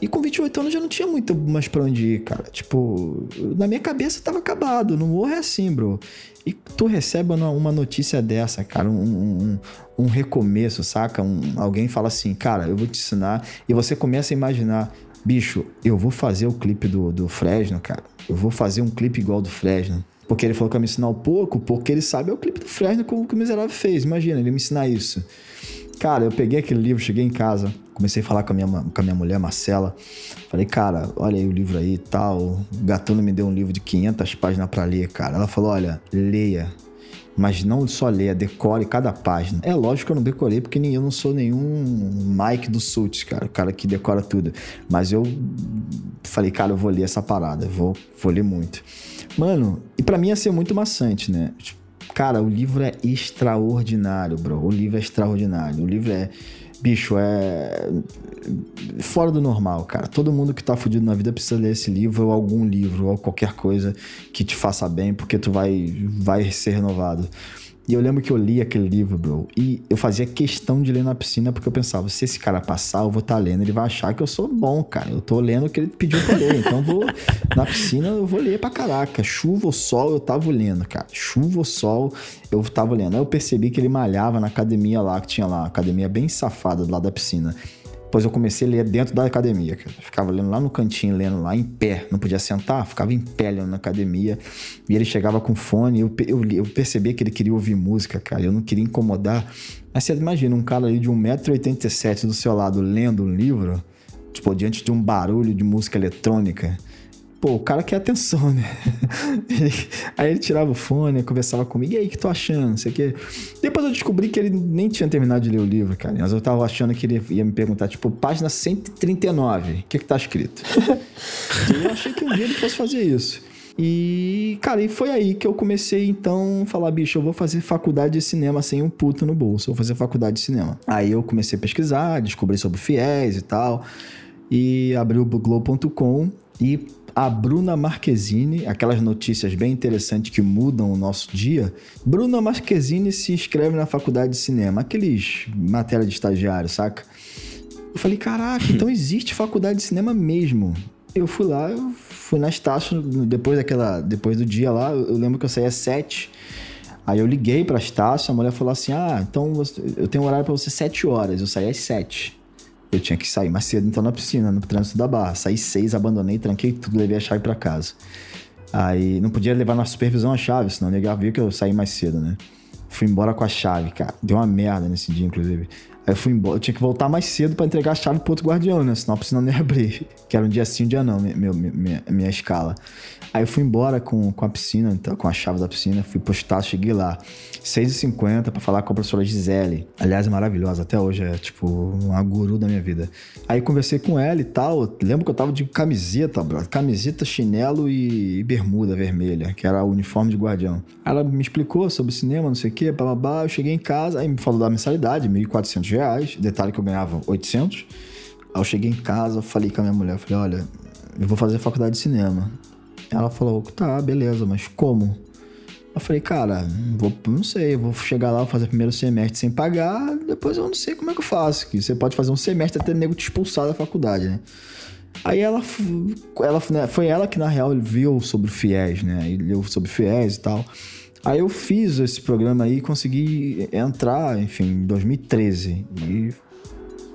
E com 28 anos já não tinha muito mais pra onde ir, cara. Tipo, na minha cabeça tava acabado. No morro é assim, bro. E tu recebe uma notícia dessa, cara, um, um, um recomeço, saca? Um, alguém fala assim, cara, eu vou te ensinar. E você começa a imaginar, bicho, eu vou fazer o clipe do, do Fresno, cara. Eu vou fazer um clipe igual do Fresno. Porque ele falou que ia me ensinar um pouco, porque ele sabe é o clipe do Fresno que o, que o Miserável fez. Imagina, ele me ensinar isso. Cara, eu peguei aquele livro, cheguei em casa, comecei a falar com a minha, com a minha mulher, Marcela. Falei, cara, olha aí o livro aí e tal. O Gatuno me deu um livro de 500 páginas para ler, cara. Ela falou, olha, leia mas não só leia, decore cada página. É lógico que eu não decorei, porque eu não sou nenhum Mike do Suits, cara, o cara que decora tudo. Mas eu falei, cara, eu vou ler essa parada, vou, vou ler muito. Mano, e para mim ia ser muito maçante, né? Cara, o livro é extraordinário, bro. O livro é extraordinário. O livro é bicho, é fora do normal, cara. Todo mundo que tá fudido na vida precisa ler esse livro ou algum livro ou qualquer coisa que te faça bem, porque tu vai vai ser renovado. E eu lembro que eu li aquele livro, bro, e eu fazia questão de ler na piscina porque eu pensava, se esse cara passar, eu vou estar tá lendo, ele vai achar que eu sou bom, cara. Eu tô lendo o que ele pediu pra ler, então vou na piscina eu vou ler pra caraca. Chuva ou sol, eu tava lendo, cara. Chuva ou sol, eu tava lendo. Aí eu percebi que ele malhava na academia lá, que tinha lá, academia bem safada do lado da piscina. Depois eu comecei a ler dentro da academia, cara. Ficava lendo lá no cantinho, lendo lá em pé. Não podia sentar, ficava em pé lendo na academia. E ele chegava com fone. Eu, eu, eu percebi que ele queria ouvir música, cara. Eu não queria incomodar. Mas você imagina um cara ali de 1,87m do seu lado lendo um livro, tipo, diante de um barulho de música eletrônica. Pô, o cara quer atenção, né? aí ele tirava o fone, conversava comigo, e aí, o que tu achando? Sei que. Depois eu descobri que ele nem tinha terminado de ler o livro, cara. Mas eu tava achando que ele ia me perguntar, tipo, página 139, o que que tá escrito? e eu achei que um dia ele fosse fazer isso. E, cara, e foi aí que eu comecei, então, a falar, bicho, eu vou fazer faculdade de cinema sem um puto no bolso. Eu vou fazer faculdade de cinema. Aí eu comecei a pesquisar, descobri sobre fiéis e tal. E abri o Globo.com e a Bruna Marquezine, aquelas notícias bem interessantes que mudam o nosso dia. Bruna Marquezine se inscreve na faculdade de cinema, aqueles matéria de estagiário, saca? Eu falei, caraca, então existe faculdade de cinema mesmo. Eu fui lá, eu fui na Estácio, depois daquela, depois do dia lá, eu lembro que eu saí às sete. Aí eu liguei pra Estácio, a mulher falou assim: Ah, então eu tenho um horário para você sete horas. Eu saí às sete. Eu tinha que sair mais cedo, então, na piscina, no trânsito da barra. Saí seis, abandonei, tranquei tudo, levei a chave para casa. Aí não podia levar na supervisão a chave, senão o negar viu que eu saí mais cedo, né? Fui embora com a chave, cara. Deu uma merda nesse dia, inclusive. Aí eu fui embora. Eu tinha que voltar mais cedo para entregar a chave pro outro guardião, né? Senão a piscina não ia abrir. Que era um dia sim, um dia não, minha, minha, escala. Aí eu fui embora com, com a piscina, então, com a chave da piscina, fui postar, cheguei lá. 6h50 para falar com a professora Gisele. Aliás, é maravilhosa, até hoje é tipo uma guru da minha vida. Aí conversei com ela e tal. Lembro que eu tava de camiseta, bro. Camiseta, chinelo e bermuda vermelha, que era o uniforme de guardião. Ela me explicou sobre cinema, não sei o quê, babá. Eu cheguei em casa, aí me falou da mensalidade, R$ 1.400. Detalhe que eu ganhava 800. Aí eu cheguei em casa, falei com a minha mulher, falei, olha, eu vou fazer faculdade de cinema. Ela falou, tá, beleza, mas como? Eu falei, cara, vou, não sei, vou chegar lá, fazer primeiro semestre sem pagar, depois eu não sei como é que eu faço. Que você pode fazer um semestre até nego te expulsar da faculdade, né? Aí ela, ela né, foi ela que na real viu sobre fiéis, né? E leu sobre fiéis e tal. Aí eu fiz esse programa aí e consegui entrar, enfim, em 2013. E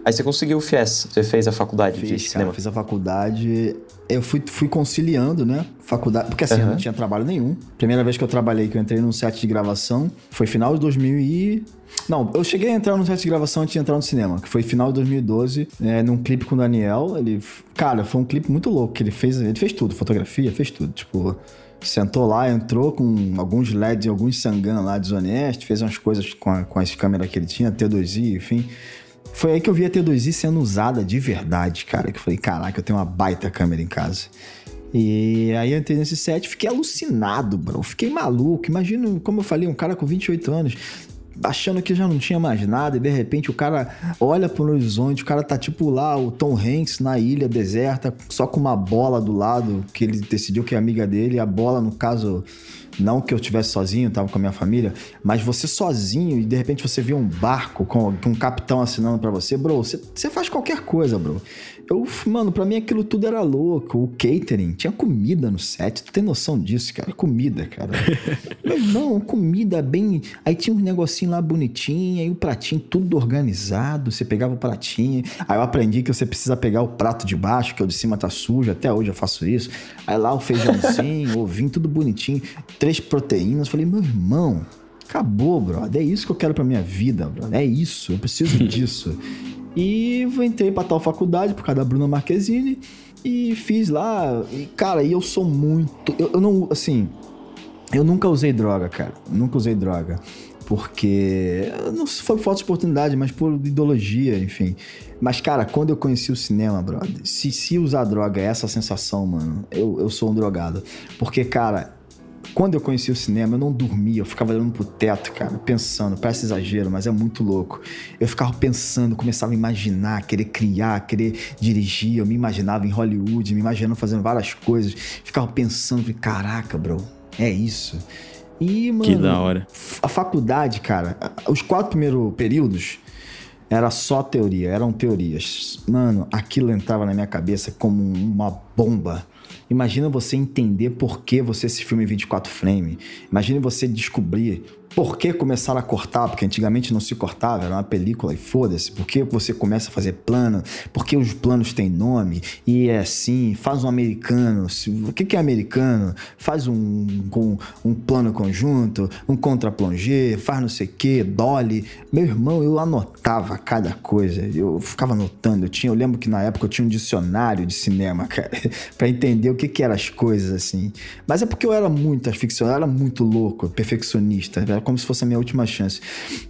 Aí você conseguiu o FIES, você fez a faculdade fiz, de cara, cinema. fiz a faculdade. Eu fui, fui conciliando, né? Faculdade. Porque assim, eu não tinha trabalho nenhum. Primeira vez que eu trabalhei, que eu entrei num set de gravação, foi final de 2000 e. Não, eu cheguei a entrar no set de gravação antes de entrar no cinema, que foi final de 2012, é, num clipe com o Daniel. Ele. Cara, foi um clipe muito louco, que ele fez. Ele fez tudo, fotografia, fez tudo. Tipo. Sentou lá, entrou com alguns LEDs e alguns sangan lá desonestos, fez umas coisas com, a, com as câmeras que ele tinha, T2i, enfim. Foi aí que eu vi a T2i sendo usada de verdade, cara. Que eu falei, caraca, eu tenho uma baita câmera em casa. E aí eu entrei nesse set, fiquei alucinado, bro. Fiquei maluco. Imagina, como eu falei, um cara com 28 anos, achando que já não tinha mais nada, e de repente o cara olha pro horizonte, o cara tá tipo lá, o Tom Hanks na ilha deserta, só com uma bola do lado, que ele decidiu que é amiga dele, a bola, no caso, não que eu estivesse sozinho, tava com a minha família, mas você sozinho e de repente você vê um barco com, com um capitão assinando para você, bro, você, você faz qualquer coisa, bro. Eu, mano, pra mim aquilo tudo era louco. O catering, tinha comida no set. Tu tem noção disso, cara? Comida, cara. Meu irmão, comida bem. Aí tinha um negocinho lá bonitinho, aí o pratinho tudo organizado. Você pegava o pratinho. Aí eu aprendi que você precisa pegar o prato de baixo, que o de cima tá sujo. Até hoje eu faço isso. Aí lá o feijãozinho, ovinho, tudo bonitinho. Três proteínas. Falei, meu irmão. Acabou, brother. É isso que eu quero pra minha vida, brother. É isso. Eu preciso disso. E entrei pra tal faculdade por causa da Bruna Marquezine e fiz lá. E, cara, e eu sou muito. Eu, eu, não. Assim. Eu nunca usei droga, cara. Nunca usei droga. Porque. Não foi falta de oportunidade, mas por ideologia, enfim. Mas, cara, quando eu conheci o cinema, brother, se, se usar droga é essa sensação, mano, eu, eu sou um drogado. Porque, cara, quando eu conheci o cinema, eu não dormia, eu ficava olhando pro teto, cara, pensando, parece exagero, mas é muito louco. Eu ficava pensando, começava a imaginar, querer criar, querer dirigir, eu me imaginava em Hollywood, me imaginando fazendo várias coisas, ficava pensando, falei, caraca, bro, é isso. E, mano, que da hora. A faculdade, cara, os quatro primeiros períodos era só teoria, eram teorias. Mano, aquilo entrava na minha cabeça como uma bomba. Imagina você entender por que você esse filme em 24 frame. Imagina você descobrir por que começaram a cortar, porque antigamente não se cortava, era uma película e foda-se. Por que você começa a fazer plano? Por que os planos têm nome? E é assim, faz um americano. O que, é americano? Faz um, um, um plano conjunto, um contra-plongé, faz não sei o que, dolly. Meu irmão, eu anotava cada coisa. Eu ficava anotando. Eu, tinha, eu lembro que na época eu tinha um dicionário de cinema, cara, pra entender o que, que eram as coisas, assim. Mas é porque eu era muito ficção, eu era muito louco, perfeccionista. Era como se fosse a minha última chance.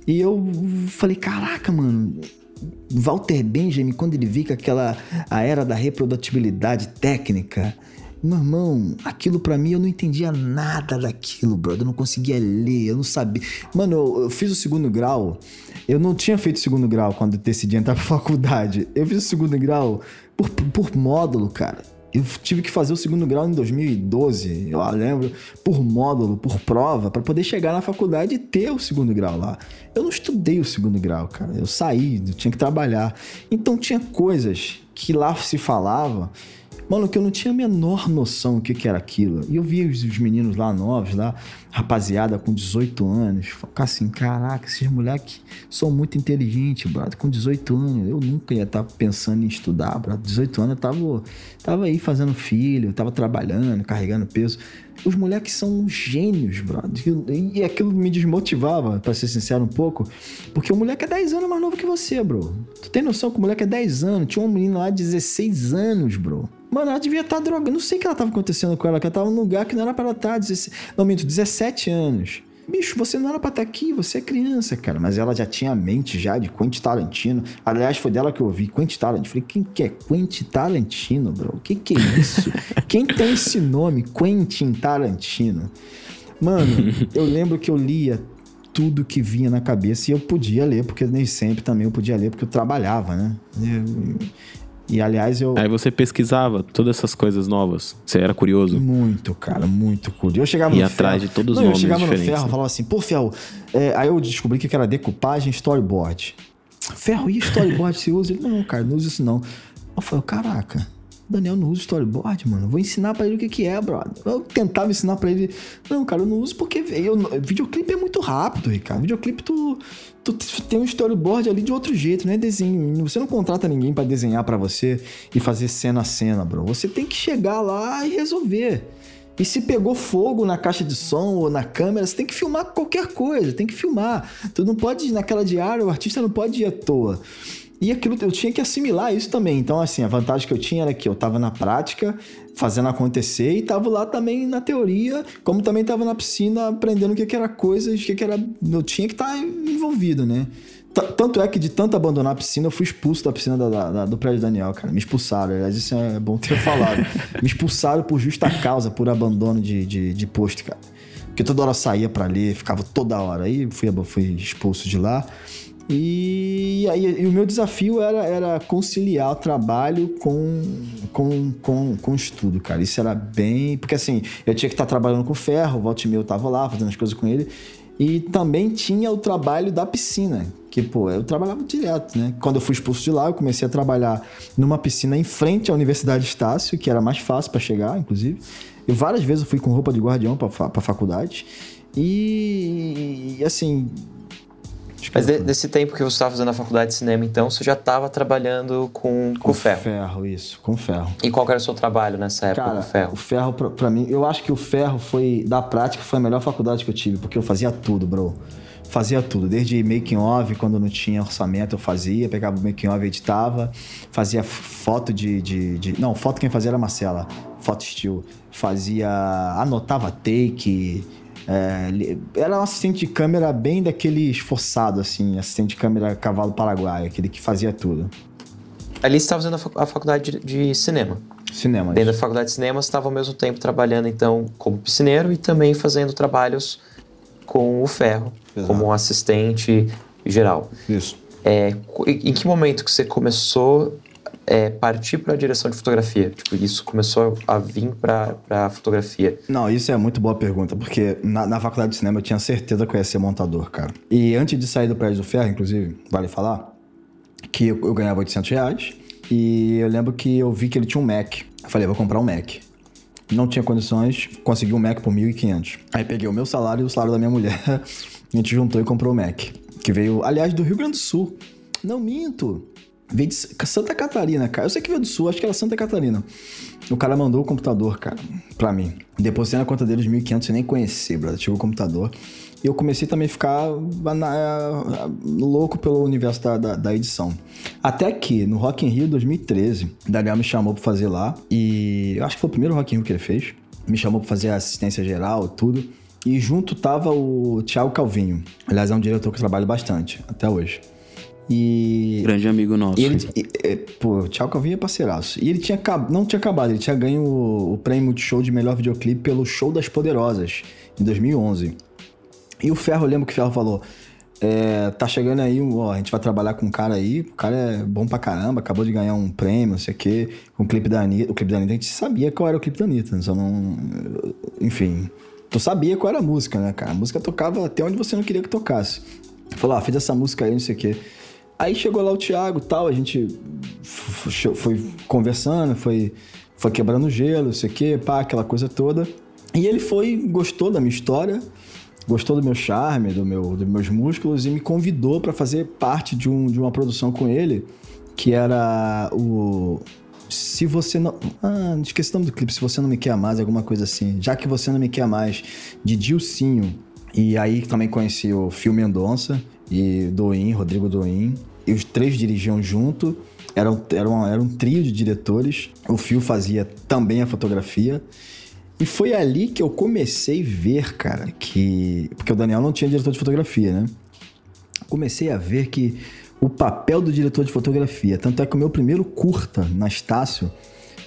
E eu falei, caraca, mano. Walter Benjamin, quando ele viu que aquela a era da reprodutibilidade técnica, meu irmão, aquilo para mim eu não entendia nada daquilo, brother. Eu não conseguia ler, eu não sabia. Mano, eu, eu, fiz o segundo grau. Eu não tinha feito o segundo grau quando decidi entrar pra faculdade. Eu fiz o segundo grau por, por módulo, cara. Eu tive que fazer o segundo grau em 2012, eu lembro, por módulo, por prova, para poder chegar na faculdade e ter o segundo grau lá. Eu não estudei o segundo grau, cara. Eu saí, eu tinha que trabalhar. Então tinha coisas que lá se falava Mano, que eu não tinha a menor noção do que, que era aquilo. E eu via os, os meninos lá novos, lá, rapaziada com 18 anos, ficar assim, caraca, esses moleques são muito inteligentes, brother. Com 18 anos, eu nunca ia estar tá pensando em estudar, brother. 18 anos eu tava, tava aí fazendo filho, tava trabalhando, carregando peso. Os moleques são gênios, brother. E aquilo me desmotivava, para ser sincero, um pouco. Porque o moleque é 10 anos mais novo que você, bro. Tu tem noção que o moleque é 10 anos? Tinha um menino lá de 16 anos, bro. Mano, ela devia estar tá drogando. Não sei o que ela tava acontecendo com ela, que ela tava num lugar que não era para ela estar. Tá, 16... Não, minto, 17 anos. Bicho, você não era pra estar tá aqui, você é criança, cara. Mas ela já tinha a mente já de Quentin Tarantino. Aliás, foi dela que eu ouvi, Quentin Tarantino. Falei, quem que é Quentin Tarantino, bro? O que que é isso? quem tem esse nome, Quentin Tarantino? Mano, eu lembro que eu lia tudo que vinha na cabeça e eu podia ler, porque nem sempre também eu podia ler, porque eu trabalhava, né? Eu, e aliás, eu. Aí você pesquisava todas essas coisas novas. Você era curioso? Muito, cara, muito curioso. Eu chegava e no atrás ferro, de todos os não, nomes Eu chegava diferentes. no ferro e falava assim, pô, Ferro. É, aí eu descobri que era decupagem storyboard. Ferro, e storyboard você usa? Ele, não, cara, não usa isso não. Eu falei, caraca. Daniel não usa storyboard, mano. Vou ensinar para ele o que, que é, brother. Eu tentava ensinar para ele. Não, cara, eu não uso porque eu, videoclipe é muito rápido, Ricardo. Videoclipe tu, tu tem um storyboard ali de outro jeito, não é desenho. Você não contrata ninguém para desenhar para você e fazer cena a cena, bro. Você tem que chegar lá e resolver. E se pegou fogo na caixa de som ou na câmera, você tem que filmar qualquer coisa, tem que filmar. Tu não pode ir naquela diária, o artista não pode ir à toa. E aquilo eu tinha que assimilar isso também. Então, assim, a vantagem que eu tinha era que eu estava na prática, fazendo acontecer, e estava lá também na teoria, como também estava na piscina aprendendo o que, que era coisas, o que, que era. Eu tinha que estar tá envolvido, né? Tanto é que de tanto abandonar a piscina, eu fui expulso da piscina da, da, do prédio Daniel, cara. Me expulsaram. Aliás, isso é bom ter falado. Me expulsaram por justa causa, por abandono de, de, de posto, cara. Porque toda hora eu saía para ler, ficava toda hora. Aí fui, fui expulso de lá. E, aí, e o meu desafio era, era conciliar o trabalho com, com, com, com estudo, cara. Isso era bem. Porque assim, eu tinha que estar trabalhando com ferro, o Volte meu tava lá, fazendo as coisas com ele. E também tinha o trabalho da piscina, que, pô, eu trabalhava direto, né? Quando eu fui expulso de lá, eu comecei a trabalhar numa piscina em frente à Universidade Estácio, que era mais fácil para chegar, inclusive. E várias vezes eu fui com roupa de guardião para faculdade. E, assim, mas de, desse tempo que você estava fazendo a faculdade de cinema, então, você já estava trabalhando com, com, com ferro? Com ferro, isso, com ferro. E qual era o seu trabalho nessa época Cara, com ferro? O ferro, pra, pra, mim, eu acho que o ferro foi, da prática, foi a melhor faculdade que eu tive, porque eu fazia tudo, bro. Fazia tudo, desde making off, quando não tinha orçamento, eu fazia, pegava o making off, editava, fazia foto de, de, de. Não, foto quem fazia era a Marcela, foto estilo. Fazia. anotava take é, era um assistente de câmera bem daquele esforçado, assim, assistente de câmera cavalo paraguaio, aquele que fazia tudo. Ali você estava fazendo a faculdade de, cinema. Cinema. Dentro da faculdade de cinema, você estava ao mesmo tempo trabalhando, então, como piscineiro e também fazendo trabalhos com o ferro, Exato. como um assistente geral. Isso. É, em que momento que você começou é, partir para a direção de fotografia? Tipo, isso começou a vir para a fotografia? Não, isso é muito boa pergunta, porque na, na, faculdade de cinema eu tinha certeza que eu ia ser montador, cara. E antes de sair do prédio do ferro, inclusive, vale falar, que eu, eu ganhava 800 reais e eu lembro que eu vi que ele tinha um Mac. Eu falei, vou comprar um Mac. Não tinha condições, consegui um Mac por 1.500. Aí peguei o meu salário e o salário da minha mulher A gente juntou e comprou o Mac. Que veio, aliás, do Rio Grande do Sul. Não minto. Veio de Santa Catarina, cara. Eu sei que veio do Sul, acho que era Santa Catarina. O cara mandou o computador, cara, pra mim. Depositei na conta dele os 1.500 sem nem conhecer, brother. Chegou o computador. E eu comecei também a ficar na, louco pelo universo da, da, da, edição. Até que, no Rock in Rio 2013, o Daniel me chamou pra fazer lá. E eu acho que foi o primeiro Rock in Rio que ele fez. Me chamou pra fazer assistência geral, tudo. E junto tava o Thiago Calvinho. Aliás, é um diretor que eu trabalho bastante, até hoje. E. Grande amigo nosso. Ele, e, e, pô, o Thiago Calvinho é parceiraço. E ele tinha não tinha acabado, ele tinha ganho o, o prêmio Multishow de melhor videoclipe pelo Show das Poderosas, em 2011. E o Ferro, lembro que o Ferro falou: é, tá chegando aí, ó, a gente vai trabalhar com um cara aí, o cara é bom pra caramba, acabou de ganhar um prêmio, não sei o quê, com o clipe da Anitta. O clipe da Anitta, a gente sabia qual era o clipe da Anitta, só não. Enfim. Tu sabia qual era a música, né, cara? A música tocava até onde você não queria que tocasse. Falou, ah, fiz essa música aí, não sei o quê. Aí chegou lá o Thiago tal, a gente foi conversando, foi, foi quebrando gelo, não sei o quê, pá, aquela coisa toda. E ele foi, gostou da minha história, gostou do meu charme, do meu, dos meus músculos e me convidou para fazer parte de, um, de uma produção com ele, que era o se você não. Ah, esqueci o nome do clipe. Se você não me quer mais, alguma coisa assim. Já que você não me quer mais, de Dilcinho. E aí também conheci o Phil Mendonça e Doim, Rodrigo Doim. E os três dirigiam junto. Era um, era, um, era um trio de diretores. O Phil fazia também a fotografia. E foi ali que eu comecei a ver, cara, que. Porque o Daniel não tinha diretor de fotografia, né? Comecei a ver que o papel do diretor de fotografia. Tanto é que o meu primeiro curta na Estácio,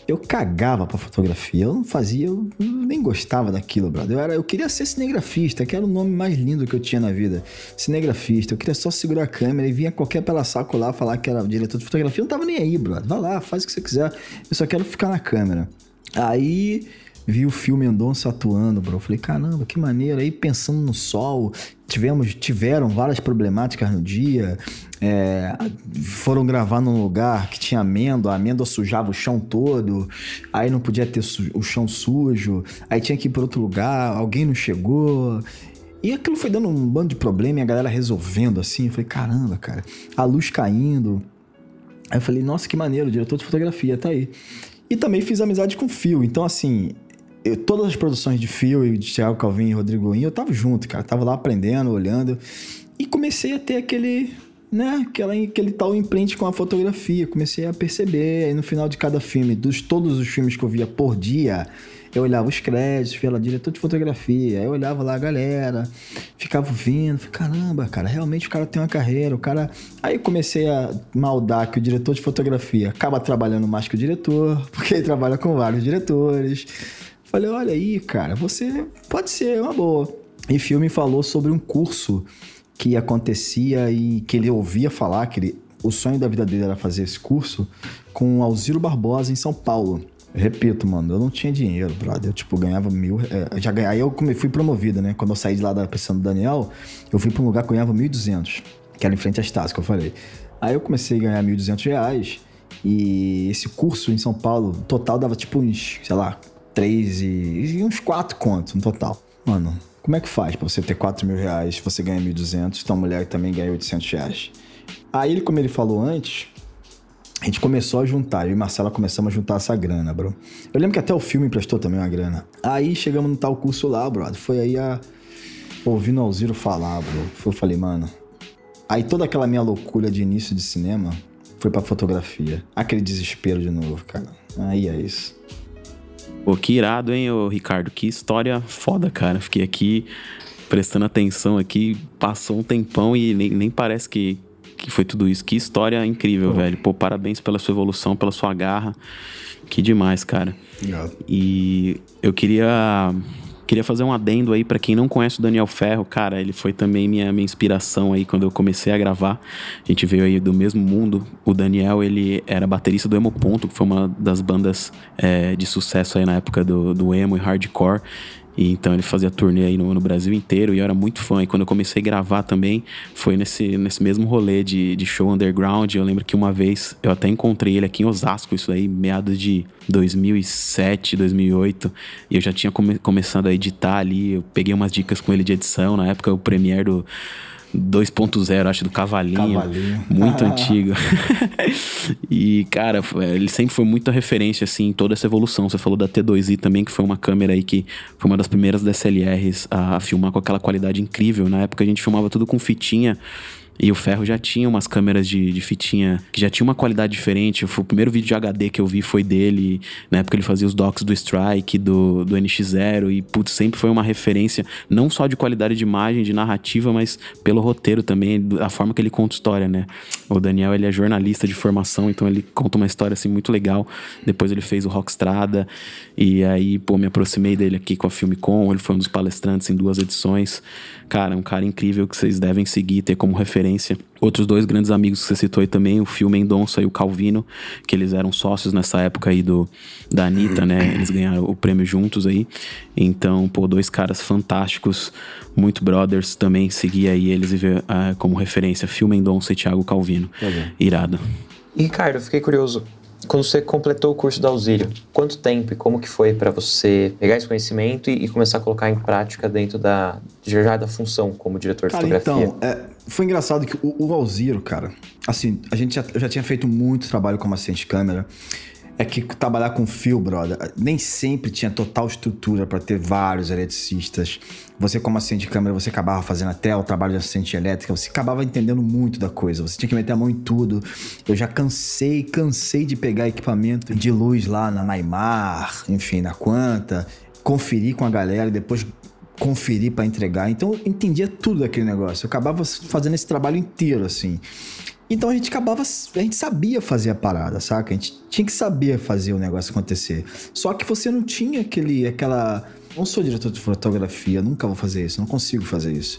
eu cagava pra fotografia. Eu não fazia, eu nem gostava daquilo, brother. Eu, era, eu queria ser cinegrafista, que era o nome mais lindo que eu tinha na vida. Cinegrafista. Eu queria só segurar a câmera e vinha qualquer pela saco lá falar que era diretor de fotografia. Eu não tava nem aí, brother. Vai lá, faz o que você quiser. Eu só quero ficar na câmera. Aí vi o filme Mendonça atuando, bro. Falei, caramba, que maneiro. Aí pensando no sol, tivemos, tiveram várias problemáticas no dia. É, foram gravar num lugar que tinha amêndoa, a amêndoa sujava o chão todo, aí não podia ter o chão sujo, aí tinha que ir para outro lugar, alguém não chegou. E aquilo foi dando um bando de problema e a galera resolvendo assim. Eu falei, caramba, cara, a luz caindo. Aí eu falei, nossa, que maneiro, diretor de fotografia tá aí. E também fiz amizade com o Phil, então assim, eu, todas as produções de Phil e de Thiago Calvin e Rodrigo Inho, eu tava junto, cara. Tava lá aprendendo, olhando. E comecei a ter aquele, né, aquela, aquele tal imprint com a fotografia. Comecei a perceber. Aí no final de cada filme, dos todos os filmes que eu via por dia, eu olhava os créditos, via lá, diretor de fotografia. Eu olhava lá a galera, ficava vendo. Caramba, cara, realmente o cara tem uma carreira. O cara. Aí comecei a maldar que o diretor de fotografia acaba trabalhando mais que o diretor, porque ele trabalha com vários diretores. Falei, olha aí, cara, você pode ser uma boa. E filme falou sobre um curso que acontecia e que ele ouvia falar, que ele, o sonho da vida dele era fazer esse curso com Alziro Barbosa em São Paulo. repito, mano, eu não tinha dinheiro, brother. Eu, tipo, ganhava mil. É, já aí eu fui promovido, né? Quando eu saí de lá da pressão do Daniel, eu fui pra um lugar que eu ganhava 1.200, que era em frente às taças que eu falei. Aí eu comecei a ganhar 1.200 reais. E esse curso em São Paulo, total dava tipo uns, sei lá, três e, e uns quatro contos no total. Mano, como é que faz pra você ter 4 mil reais, você ganha 1.200, tua mulher também ganha 800 reais? Aí, como ele falou antes, a gente começou a juntar, eu e Marcela começamos a juntar essa grana, bro. Eu lembro que até o filme emprestou também uma grana. Aí chegamos no tal curso lá, brother. Foi aí a. Ouvindo Alziro falar, bro. Eu falei, mano. Aí toda aquela minha loucura de início de cinema foi pra fotografia. Aquele desespero de novo, cara. Aí é isso. Pô, que irado, hein, ô Ricardo? Que história foda, cara. Fiquei aqui prestando atenção aqui, passou um tempão e nem, nem parece que, que foi tudo isso. Que história incrível, Pô. velho. Pô, parabéns pela sua evolução, pela sua garra. Que demais, cara. Obrigado. E eu queria Queria fazer um adendo aí para quem não conhece o Daniel Ferro, cara, ele foi também minha, minha inspiração aí quando eu comecei a gravar. A gente veio aí do mesmo mundo. O Daniel, ele era baterista do Emo Ponto, que foi uma das bandas é, de sucesso aí na época do, do emo e hardcore. E então ele fazia turnê aí no, no, Brasil inteiro e eu era muito fã. E quando eu comecei a gravar também, foi nesse, nesse mesmo rolê de, de show underground. Eu lembro que uma vez eu até encontrei ele aqui em Osasco, isso aí, meados de 2007, 2008. E eu já tinha come, começado a editar ali. Eu peguei umas dicas com ele de edição. Na época, o Premiere do 2.0, acho, do Cavalinho. Cavalinho. Muito antigo. e, cara, ele sempre foi muita referência, assim, em toda essa evolução. Você falou da T2i também, que foi uma câmera aí que foi uma das primeiras DSLRs a filmar com aquela qualidade incrível. Na época a gente filmava tudo com fitinha e o Ferro já tinha umas câmeras de, de fitinha que já tinha uma qualidade diferente. O primeiro vídeo de HD que eu vi foi dele. Na época ele fazia os docs do Strike, do, do NX0. E, putz, sempre foi uma referência, não só de qualidade de imagem, de narrativa, mas pelo roteiro também, a forma que ele conta história, né? O Daniel, ele é jornalista de formação, então ele conta uma história, assim, muito legal. Depois ele fez o Rockstrada. E aí, pô, me aproximei dele aqui com a Filmicon. Ele foi um dos palestrantes em duas edições. Cara, um cara incrível que vocês devem seguir, ter como referência. Outros dois grandes amigos que você citou aí também, o Phil Mendonça e o Calvino, que eles eram sócios nessa época aí do, da Anitta, né? Eles ganharam o prêmio juntos aí. Então, pô, dois caras fantásticos, muito brothers também. Seguir aí eles e ver uh, como referência Phil Mendonça e Thiago Calvino. Tá Irado. E, Ricardo, fiquei curioso. Quando você completou o curso da Auxílio, quanto tempo e como que foi para você pegar esse conhecimento e, e, começar a colocar em prática dentro da já da função como diretor cara, de fotografia? Então, é, foi engraçado que o, o Alziro, cara, assim, a gente já, eu já tinha feito muito trabalho como assistente de câmera é que trabalhar com fio, brother, nem sempre tinha total estrutura para ter vários eletricistas. Você, como assistente de câmera, você acabava fazendo até o trabalho de assistente elétrica, você acabava entendendo muito da coisa, você tinha que meter a mão em tudo. Eu já cansei, cansei de pegar equipamento de luz lá na Neymar, enfim, na Quanta, conferir com a galera e depois conferir para entregar. Então eu entendia tudo daquele negócio. Eu acabava fazendo esse trabalho inteiro, assim. Então a gente acabava, a gente sabia fazer a parada, saca? A gente tinha que saber fazer o negócio acontecer. Só que você não tinha aquele, aquela. Não sou diretor de fotografia, nunca vou fazer isso, não consigo fazer isso.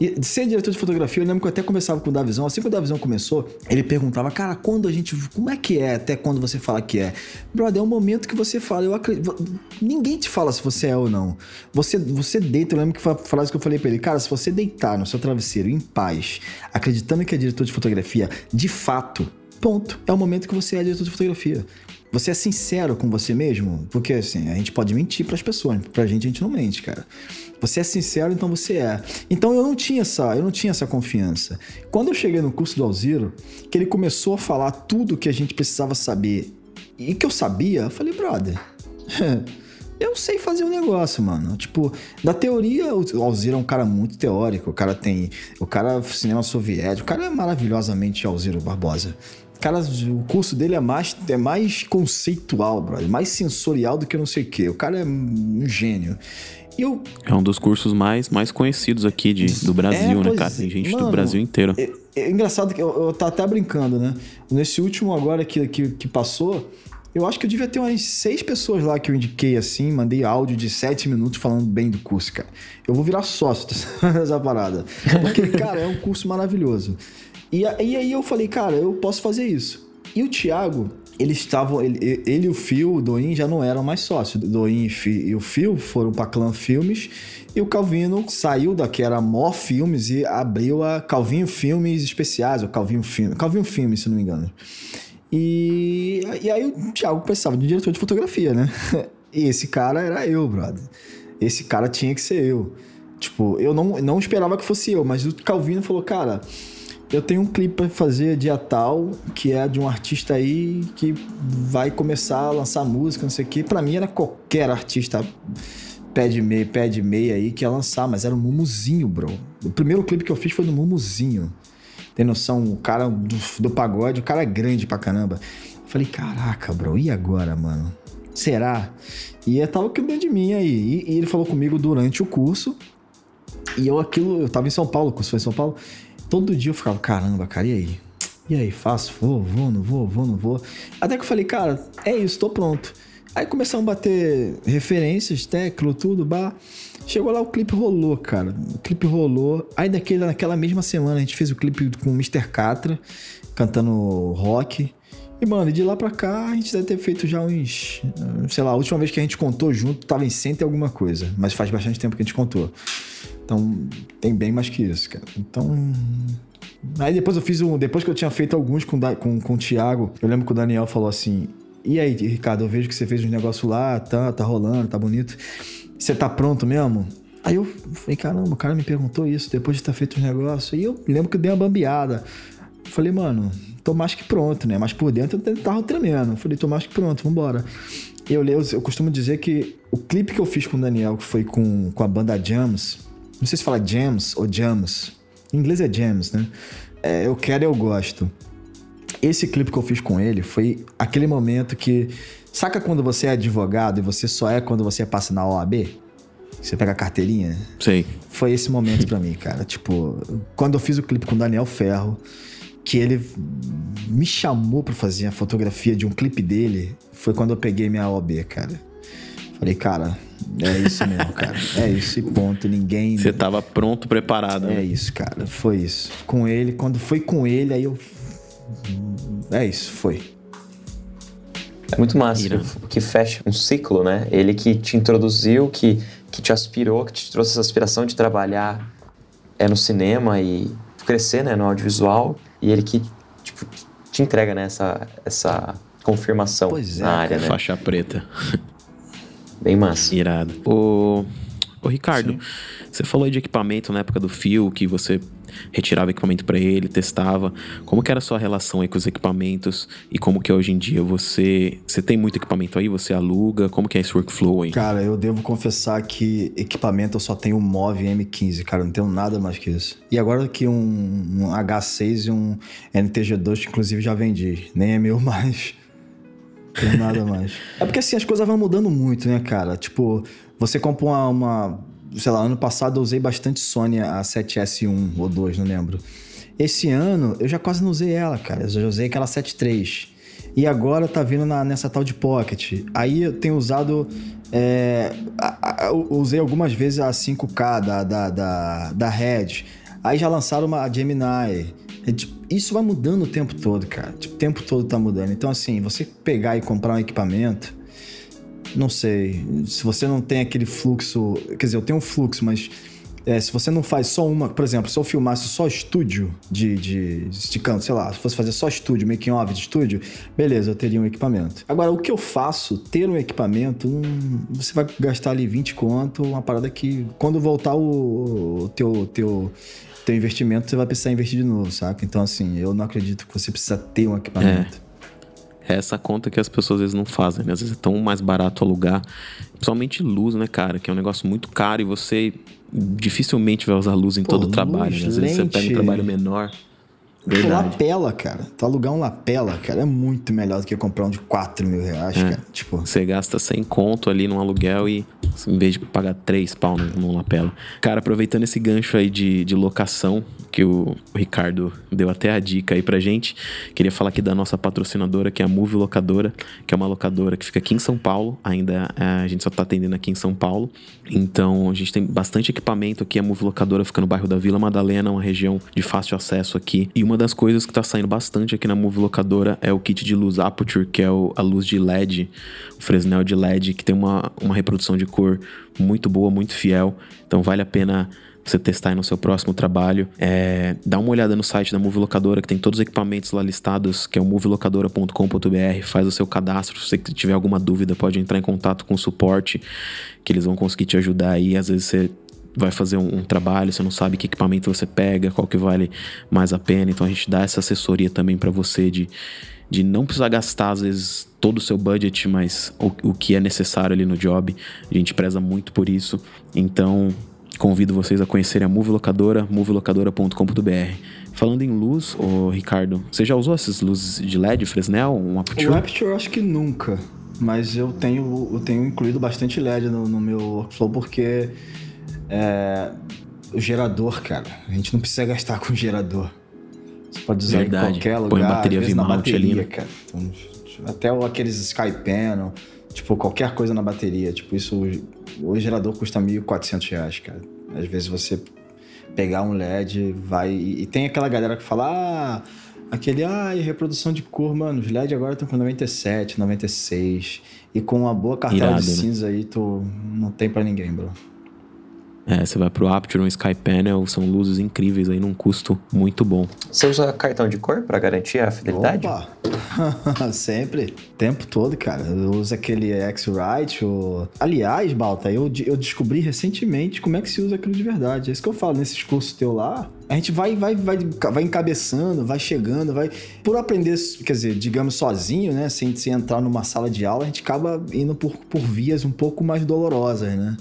E ser diretor de fotografia, eu lembro que eu até conversava com o Davizão. Assim que o Davizão começou, ele perguntava, cara, quando a gente. Como é que é até quando você fala que é? Brother, é um momento que você fala, eu acredito. Ninguém te fala se você é ou não. Você, você deita, eu lembro que foi a frase que eu falei pra ele, cara, se você deitar no seu travesseiro em paz, acreditando que é diretor de fotografia, de fato, ponto. É o momento que você é diretor de fotografia. Você é sincero com você mesmo? Porque assim, a gente pode mentir para as pessoas, pra gente a gente não mente, cara. Você é sincero, então você é. Então eu não tinha essa, eu não tinha essa confiança. Quando eu cheguei no curso do Alziro, que ele começou a falar tudo que a gente precisava saber e que eu sabia, eu falei, brother, eu sei fazer o um negócio, mano. Tipo, da teoria, o Alziro é um cara muito teórico. O cara tem. O cara cinema soviético. O cara é maravilhosamente Alziro Barbosa. Cara, o curso dele é mais, é mais conceitual, brother. Mais sensorial do que não sei o quê. O cara é um gênio. Eu... É um dos cursos mais, mais conhecidos aqui de, do Brasil, é, né, cara? Tem gente mano, do Brasil inteiro. É, é engraçado que eu, eu tá até brincando, né? Nesse último agora que, que, que passou, eu acho que eu devia ter umas seis pessoas lá que eu indiquei assim, mandei áudio de sete minutos falando bem do curso, cara. Eu vou virar sócio dessa parada. Porque, cara, é um curso maravilhoso. E, e aí eu falei, cara, eu posso fazer isso. E o Thiago, eles estavam. Ele, ele e o Phil, o Doin, já não eram mais sócios. Doin e o Phil foram para Clã Filmes. E o Calvino saiu da que era Mó Filmes e abriu a Calvinho Filmes Especiais, ou Calvinho Filmes. Calvinho Filmes, se não me engano. E, e aí o Thiago precisava de diretor de fotografia, né? E esse cara era eu, brother. Esse cara tinha que ser eu. Tipo, eu não, não esperava que fosse eu, mas o Calvino falou, cara eu tenho um clipe para fazer dia tal, que é de um artista aí que vai começar a lançar música, não sei o quê. Pra mim era qualquer artista pé de meia, pé de meia aí que ia lançar, mas era o Mumuzinho, bro. O primeiro clipe que eu fiz foi do Mumuzinho. Tem noção? O cara do, do pagode, o cara é grande pra caramba. falei, caraca, bro, e agora, mano? Será? E eu tava cuidando de mim aí. E, e ele falou comigo durante o curso. E eu aquilo, eu tava em São Paulo, o curso foi em São Paulo todo dia eu ficava, caramba, cara, e aí? E aí, faço? Vou, vou, não vou, vou, não vou. Até que eu falei, cara, é isso, tô pronto. Aí começamos a bater referências, teclo, tudo, bah. Chegou lá, o clipe rolou, cara. O clipe rolou. Aí daquele, naquela mesma semana a gente fez o clipe com o Mr. Catra, cantando rock. E, mano, de lá pra cá, a gente deve ter feito já uns. Sei lá, a última vez que a gente contou junto tava em cento e alguma coisa. Mas faz bastante tempo que a gente contou. Então, tem bem mais que isso, cara. Então. Aí depois eu fiz um. Depois que eu tinha feito alguns com, com, com o Thiago, eu lembro que o Daniel falou assim: E aí, Ricardo, eu vejo que você fez um negócio lá, tá, tá rolando, tá bonito. Você tá pronto mesmo? Aí eu falei, caramba, o cara me perguntou isso depois de estar feito os negócios. E eu lembro que eu dei uma bambeada. Falei, mano, tô mais que pronto, né? Mas por dentro eu tava tremendo. Falei, tô mais que pronto, vambora. Eu, eu, eu costumo dizer que o clipe que eu fiz com o Daniel, que foi com, com a banda Jams, não sei se fala Jams ou Jams. Em inglês é Jams, né? É, eu quero e eu gosto. Esse clipe que eu fiz com ele foi aquele momento que. Saca quando você é advogado e você só é quando você passa na OAB? Você pega a carteirinha? Sei. Foi esse momento para mim, cara. Tipo, quando eu fiz o clipe com o Daniel Ferro, que ele me chamou para fazer a fotografia de um clipe dele, foi quando eu peguei minha OB, cara. Falei, cara, é isso mesmo, cara. É isso e ponto. Ninguém. Você tava pronto, preparado. É né? isso, cara. Foi isso. Com ele, quando foi com ele, aí eu. É isso, foi. É muito massa que, que fecha um ciclo, né? Ele que te introduziu, que, que te aspirou, que te trouxe essa aspiração de trabalhar é, no cinema e crescer né, no audiovisual. E ele que tipo, te entrega né, essa, essa confirmação Pois é, na área, né? Faixa preta. Bem massa. Irado. Ô, ô Ricardo, você falou aí de equipamento na época do fio, que você retirava equipamento para ele, testava. Como que era a sua relação aí com os equipamentos e como que é hoje em dia você você tem muito equipamento aí, você aluga, como que é esse workflow aí? Cara, eu devo confessar que equipamento eu só tenho um MOV M15, cara, não tenho nada mais que isso. E agora que um, um H6 e um NTG2, que inclusive já vendi, nem é meu mais. Nada mais. É porque assim, as coisas vão mudando muito, né, cara? Tipo, você compra uma, uma sei lá, ano passado eu usei bastante Sony A7S1 ou 2, não lembro. Esse ano eu já quase não usei ela, cara. Eu já usei aquela 7.3. E agora tá vindo na, nessa tal de Pocket. Aí eu tenho usado. É, a, a, eu usei algumas vezes a 5K da, da, da, da Red. Aí já lançaram uma Gemini. É, tipo, isso vai mudando o tempo todo, cara. Tipo, o tempo todo tá mudando. Então, assim, você pegar e comprar um equipamento não sei. Se você não tem aquele fluxo. Quer dizer, eu tenho um fluxo, mas. É, se você não faz só uma, por exemplo, se eu filmasse só estúdio de, de, canto, sei lá, se fosse fazer só estúdio, making off de estúdio, beleza, eu teria um equipamento. Agora, o que eu faço, ter um equipamento, um, você vai gastar ali 20 conto, uma parada que quando voltar o, o teu, teu, teu investimento, você vai precisar investir de novo, saca? Então, assim, eu não acredito que você precisa ter um equipamento. É. É essa conta que as pessoas às vezes não fazem, né? Às vezes é tão mais barato alugar. Principalmente luz, né, cara? Que é um negócio muito caro e você dificilmente vai usar luz em Pô, todo o trabalho. Né? Às vezes você pega um trabalho menor. Verdade. lapela, cara. Tu alugar um lapela, cara, é muito melhor do que comprar um de 4 mil reais, é. cara. Tipo... Você gasta 100 conto ali num aluguel e em vez de pagar 3 pau num lapela. Cara, aproveitando esse gancho aí de, de locação, que o, Ricardo deu até a dica aí pra gente, queria falar aqui da nossa patrocinadora, que é a Move Locadora, que é uma locadora que fica aqui em São Paulo. Ainda é, a gente só tá atendendo aqui em São Paulo. Então a gente tem bastante equipamento aqui. A Move Locadora fica no bairro da Vila Madalena, uma região de fácil acesso aqui. E uma das coisas que tá saindo bastante aqui na Move Locadora é o kit de luz Aperture, que é o, a luz de LED, o Fresnel de LED, que tem uma, uma reprodução de cor muito boa, muito fiel. Então vale a pena você testar aí no seu próximo trabalho. É, dá uma olhada no site da Move Locadora, que tem todos os equipamentos lá listados, que é o movelocadora.com.br. Faz o seu cadastro. Se você tiver alguma dúvida, pode entrar em contato com o suporte, que eles vão conseguir te ajudar aí. Às vezes você vai fazer um, um, trabalho, você não sabe que equipamento você pega, qual que vale mais a pena. Então a gente dá essa assessoria também para você de, de não precisar gastar, às vezes, todo o seu budget, mas o, o que é necessário ali no job. A gente preza muito por isso. Então convido vocês a conhecerem a Move Locadora, movelocadora.com.br. Falando em luz, ô Ricardo, você já usou essas luzes de LED, Fresnel, um Aperture? O Aperture eu acho que nunca, mas eu tenho, eu tenho incluído bastante LED no, no meu workflow porque é, o gerador, cara. A gente não precisa gastar com gerador. Você pode usar Verdade. em qualquer lugar. Põe bateria bateria, ali, né? cara. Então, até aqueles Sky Panel, tipo, qualquer coisa na bateria. Tipo, isso... O gerador custa 1.400 reais, cara. Às vezes você pegar um LED, vai... E tem aquela galera que fala, ah... Aquele, ai, reprodução de cor, mano, os LED agora estão com 97, 96. E com uma boa cartela Irado, de né? cinza aí, tu não tem pra ninguém, bro. É, você vai pro Aperture, um Sky Panel, são luzes incríveis aí num custo muito bom. Você usa cartão de cor para garantir a fidelidade? Opa! Sempre. O tempo todo, cara. Eu uso aquele X-Rite. Ou... Aliás, Balta, eu, eu descobri recentemente como é que se usa aquilo de verdade. É isso que eu falo nesses cursos teu lá. A gente vai, vai, vai, vai encabeçando, vai chegando, vai. Por aprender, quer dizer, digamos, sozinho, né? Sem, sem entrar numa sala de aula, a gente acaba indo por, por vias um pouco mais dolorosas, né?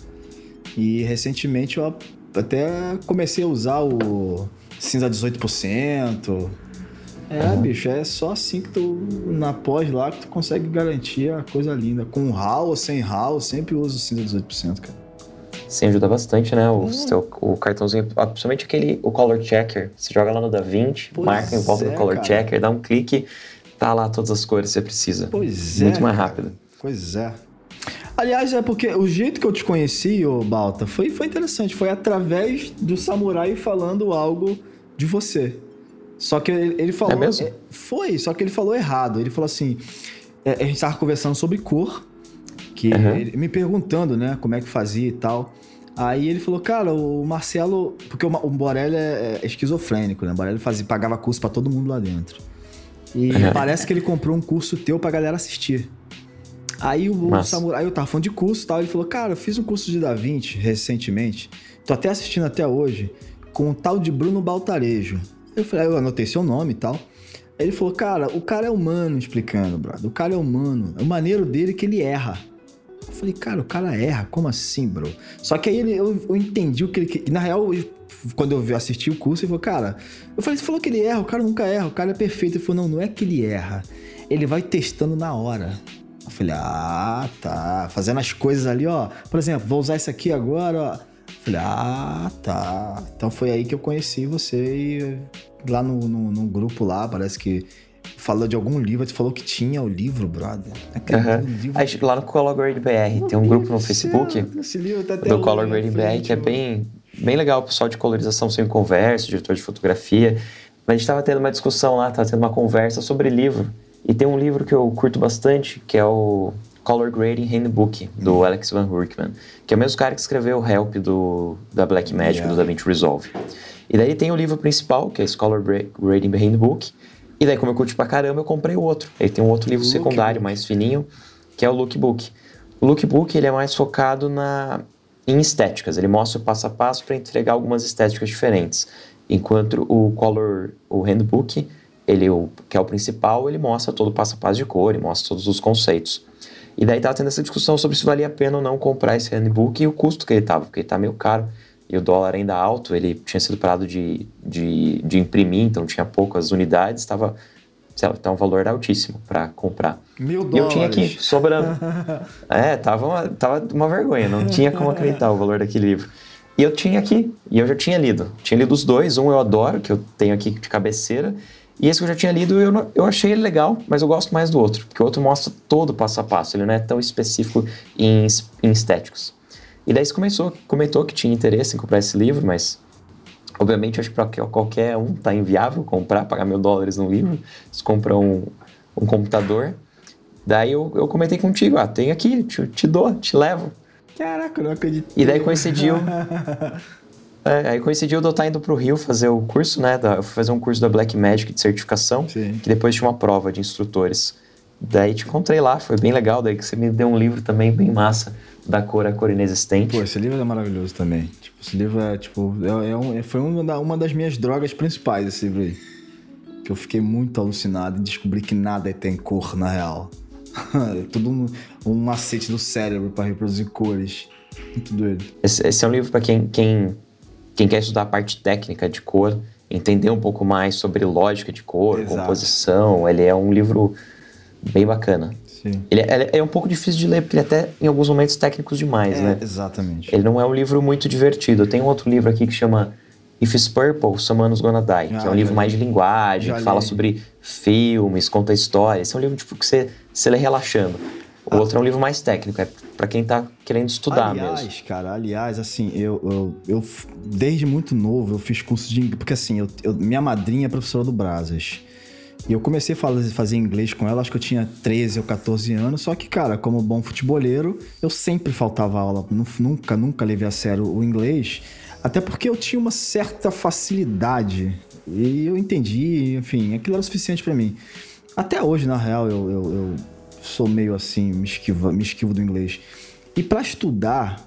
E recentemente eu até comecei a usar o cinza 18%. É, bicho, é só assim que tu, na pós lá, que tu consegue garantir a coisa linda. Com RAW ou sem RAW, eu sempre uso o cinza 18%, cara. Sim, ajuda bastante, né? O, seu, o cartãozinho, ah, principalmente aquele, o Color Checker. Você joga lá no DaVinci, Pois marca em volta é, do Color cara. Checker, dá um clique, tá lá todas as cores que você precisa. Pois é. Muito mais cara. rápido. Pois é. Aliás, é porque o jeito que eu te conheci, ô Balta, foi, foi interessante. Foi através do samurai falando algo de você. Só que ele, ele falou. É mesmo? foi, só que ele falou errado. Ele falou assim: é, a gente tava conversando sobre cor, que Aham. ele- me perguntando, né, como é que fazia e tal. Aí ele falou, cara, o Marcelo. Porque o, o Borelli é, é esquizofrênico, né? O Borelli fazia, pagava curso pra todo mundo lá dentro. E Aham. parece que ele comprou um curso teu pra galera assistir. Aí o, o samurai, eu tava falando de curso e tal, ele falou, cara, eu fiz um curso de Da Vinci recentemente, tô até assistindo até hoje, com o tal de Bruno Baltarejo. Eu falei, aí eu anotei seu nome e tal. Aí ele falou, cara, o cara é humano, explicando, brother. O cara é humano. O maneiro dele é que ele erra. Eu falei, cara, o cara erra, como assim, bro? Só que aí ele, eu, eu entendi o que ele. que- Na real, eu- quando eu vi- assisti o curso, ele falou, cara, eu falei, você falou que ele erra, o cara nunca erra, o cara é perfeito. Ele falou, não, não é que ele erra. Ele vai testando na hora. Eu falei, ah, tá. Fazendo as coisas ali, ó. Por exemplo, vou usar isso aqui agora, ó. Eu falei, ah, tá. Então foi aí que eu conheci você e lá no, no, no grupo lá, parece que falou de algum livro, tu falou que tinha o livro, brother. Aquele Aham. livro- Aí, lá no Color Grade BR, tem um grupo no Facebook esse livro tá até do Color na Grading BR, que é bem, bem legal, o pessoal de colorização sem conversa, diretor de fotografia. Mas a gente tava tendo uma discussão lá, tava tendo uma conversa sobre livro. E tem um livro que eu curto bastante, que é o Color Grading Handbook, do Alex Van Hurkman, que é o mesmo cara que escreveu o Help do, da Black Magic, Yeah. do DaVinci Resolve. E daí tem o livro principal, que é esse Color Gra- Grading Handbook. E daí, como eu curti pra caramba, eu comprei o outro. Ele tem um outro livro Lookbook. secundário, mais fininho, que é o Lookbook. O Lookbook ele é mais focado na, em estéticas. Ele mostra o passo a passo para entregar algumas estéticas diferentes. Enquanto o Color, o Handbook, ele, o, que é o principal, ele mostra todo o passo a passo de cor, ele mostra todos os conceitos. E daí tava tendo essa discussão sobre se valia a pena ou não comprar esse handbook e o custo que ele tava, porque ele tá meio caro. E o dólar ainda alto, ele tinha sido parado de, de, de imprimir, então tinha poucas unidades, estava tá um valor altíssimo para comprar. Mil E eu tinha dólares. aqui, sobrando. é, tava uma, tava uma vergonha, não tinha como acreditar o valor daquele livro. E eu tinha aqui, e eu já tinha lido. Tinha lido os dois, um eu adoro, que eu tenho aqui de cabeceira, e esse que eu já tinha lido, eu, não- eu achei ele legal, mas eu gosto mais do outro, porque o outro mostra todo o passo a passo, ele não é tão específico em, em estéticos. E daí você começou, comentou que tinha interesse em comprar esse livro, mas obviamente acho que para qualquer um tá inviável comprar, pagar mil dólares num livro. Você compra um, um computador. Daí eu, eu comentei contigo, ah, tem aqui, te, te dou, te levo. Caraca, não acredito. E daí coincidiu. é, aí coincidiu de eu estar indo pro Rio fazer o curso, né? Da, eu fui fazer um curso da Black Magic de certificação, Sim. que depois tinha uma prova de instrutores. Daí te encontrei lá, foi bem legal. Daí que você me deu um livro também bem massa, da cor a cor inexistente. Pô, esse livro é maravilhoso também. Tipo, esse livro é, tipo, é, é um- é- foi uma, da- uma das minhas drogas principais, esse livro aí. Que eu fiquei muito alucinado e descobri que nada tem cor, na real. é tudo um, um macete do cérebro pra reproduzir cores. Muito doido. Esse, esse é um livro para quem, quem, quem quer estudar a parte técnica de cor, entender um pouco mais sobre lógica de cor, Exato. composição. Ele é um livro bem bacana. Sim. Ele, é- é um pouco difícil de ler, porque ele é até em alguns momentos técnicos demais, É, né? exatamente. Ele não é um livro muito divertido. Tem um outro livro aqui que chama If It's Purple, Someone's Gonna Die, que Ah, é um livro já mais de li. linguagem, Já que fala li. sobre filmes, conta histórias. Esse é um livro tipo, que você, você lê relaxando. O outro é um livro mais técnico, é pra quem tá querendo estudar aliás, mesmo. cara, aliás, assim, eu, eu, eu desde muito novo eu fiz curso de inglês, porque assim, eu, eu- minha madrinha é professora do Brasas. E eu comecei a fazer inglês com ela, acho que eu tinha 13 ou 14 anos. Só que, cara, como bom futeboleiro, eu sempre faltava aula. Nunca, nunca levei a sério o inglês. Até porque eu tinha uma certa facilidade. E eu entendi, enfim, aquilo era o suficiente para mim. Até hoje, na real, eu, eu, eu sou meio assim, me esquivo, me esquivo do inglês. E para estudar,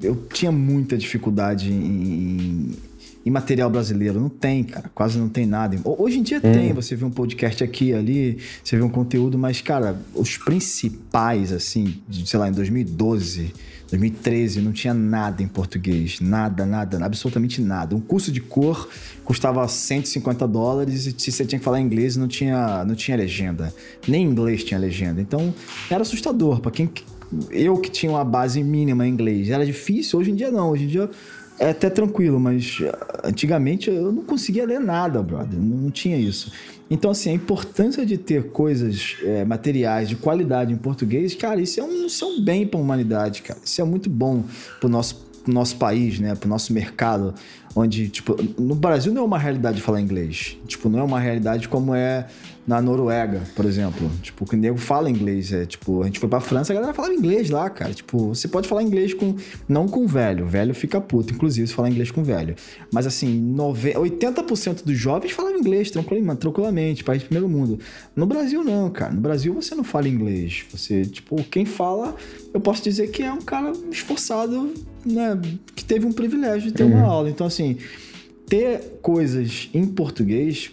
eu tinha muita dificuldade em, em material brasileiro. Não tem, cara. Quase não tem nada. Hoje em dia hum. tem. Você vê um podcast aqui ali, você vê um conteúdo, mas, cara, os principais, assim, de, sei lá, em 2012, 2013, não tinha nada em português. Nada, nada, absolutamente nada. Um curso de cor custava 150 dólares e se você tinha que falar inglês, não tinha, não tinha legenda. Nem inglês tinha legenda. Então, era assustador. para quem eu que tinha uma base mínima em inglês, era difícil. Hoje em dia, não. Hoje em dia é até tranquilo, mas ah, antigamente eu não conseguia ler nada, brother. Não, não tinha isso. Então, assim, a importância de ter coisas, é, materiais de qualidade em português, cara, isso é um, isso é um bem para a humanidade, cara. Isso é muito bom para o nosso, nosso país, né? Para o nosso mercado, onde, tipo, no Brasil não é uma realidade falar inglês. Tipo, não é uma realidade como é na Noruega, por exemplo. Tipo, que o nego fala inglês. É, tipo, a gente foi pra França, a galera falava inglês lá, cara. Tipo, você pode falar inglês com. Não com velho. Velho fica puto, inclusive, se falar inglês com velho. Mas assim, 90, 80% dos jovens falam inglês tranquilamente, tranquilamente, país de primeiro mundo. No Brasil, não, cara. No Brasil você não fala inglês. Você, tipo, quem fala, eu posso dizer que é um cara esforçado, né? Que teve um privilégio de ter uhum. uma aula. Então, assim ter coisas em português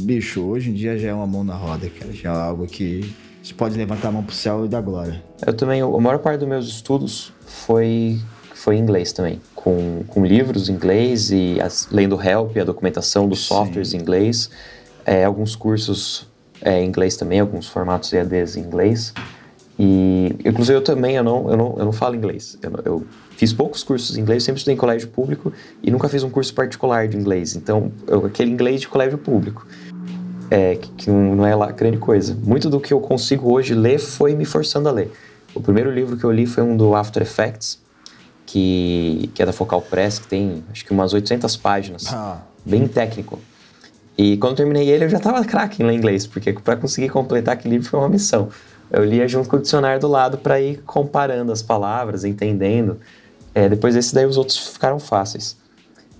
bicho, hoje em dia já é uma mão na roda, cara. Já é algo que você pode levantar a mão pro céu e dar glória. Eu também, a maior parte dos meus estudos foi, foi em inglês também. Com, com livros em inglês e as, lendo help, a documentação dos softwares em inglês. É, alguns cursos é, em inglês também, alguns formatos EADs em inglês. E, inclusive, eu também, eu não, eu não, eu não falo inglês. Eu, eu fiz poucos cursos em inglês, sempre estudei em colégio público e nunca fiz um curso particular de inglês. Então, eu, aquele inglês de colégio público é, que, que não é lá grande coisa. Muito do que eu consigo hoje ler foi me forçando a ler. O primeiro livro que eu li foi um do After Effects, que, que é da Focal Press, que tem acho que umas 800 páginas, ah. bem técnico. E quando terminei ele, eu já estava craque em ler inglês, porque para conseguir completar aquele livro foi uma missão. Eu lia junto com o dicionário do lado para ir comparando as palavras, entendendo. É, depois desse daí os outros ficaram fáceis.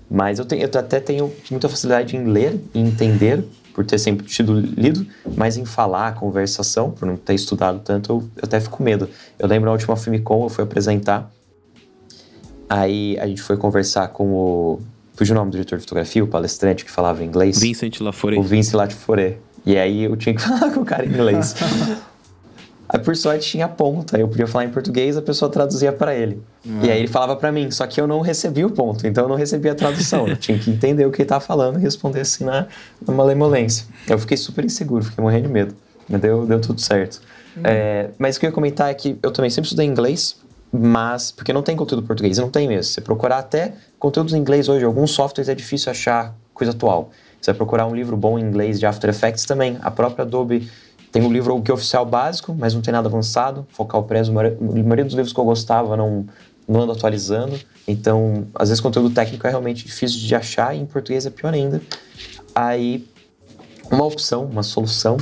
Mas eu, tenho, eu até tenho muita facilidade em ler e entender por ter sempre tido lido, mas em falar, conversação, por não ter estudado tanto, eu, eu até fico com medo. Eu lembro na última Filmicom, eu fui apresentar, aí a gente foi conversar com o... Fugiu o nome do diretor de fotografia, o palestrante que falava inglês. Vincent Laforet. O Vincent Laforet. E aí eu tinha que falar com o cara em inglês. Aí, por sorte, tinha ponto. Aí eu podia falar em português, a pessoa traduzia para ele. E aí ele falava para mim, só que eu não recebia o ponto, então eu não recebia a tradução. eu tinha que entender o que ele estava falando e responder assim na, na malemolência. Eu fiquei super inseguro, fiquei morrendo de medo. Mas deu, deu tudo certo. Uhum. É, mas o que eu ia comentar é que eu também sempre estudei inglês, mas porque não tem conteúdo português, não tem mesmo. Você procurar até conteúdos em inglês hoje, alguns softwares é difícil achar coisa atual. Você vai procurar um livro bom em inglês de After Effects também. A própria Adobe tem o um livro que é oficial básico, mas não tem nada avançado. Focal Press, a maioria dos livros que eu gostava não, não ando atualizando. Então, às vezes, conteúdo técnico é realmente difícil de achar e em português é pior ainda. Aí, uma opção, uma solução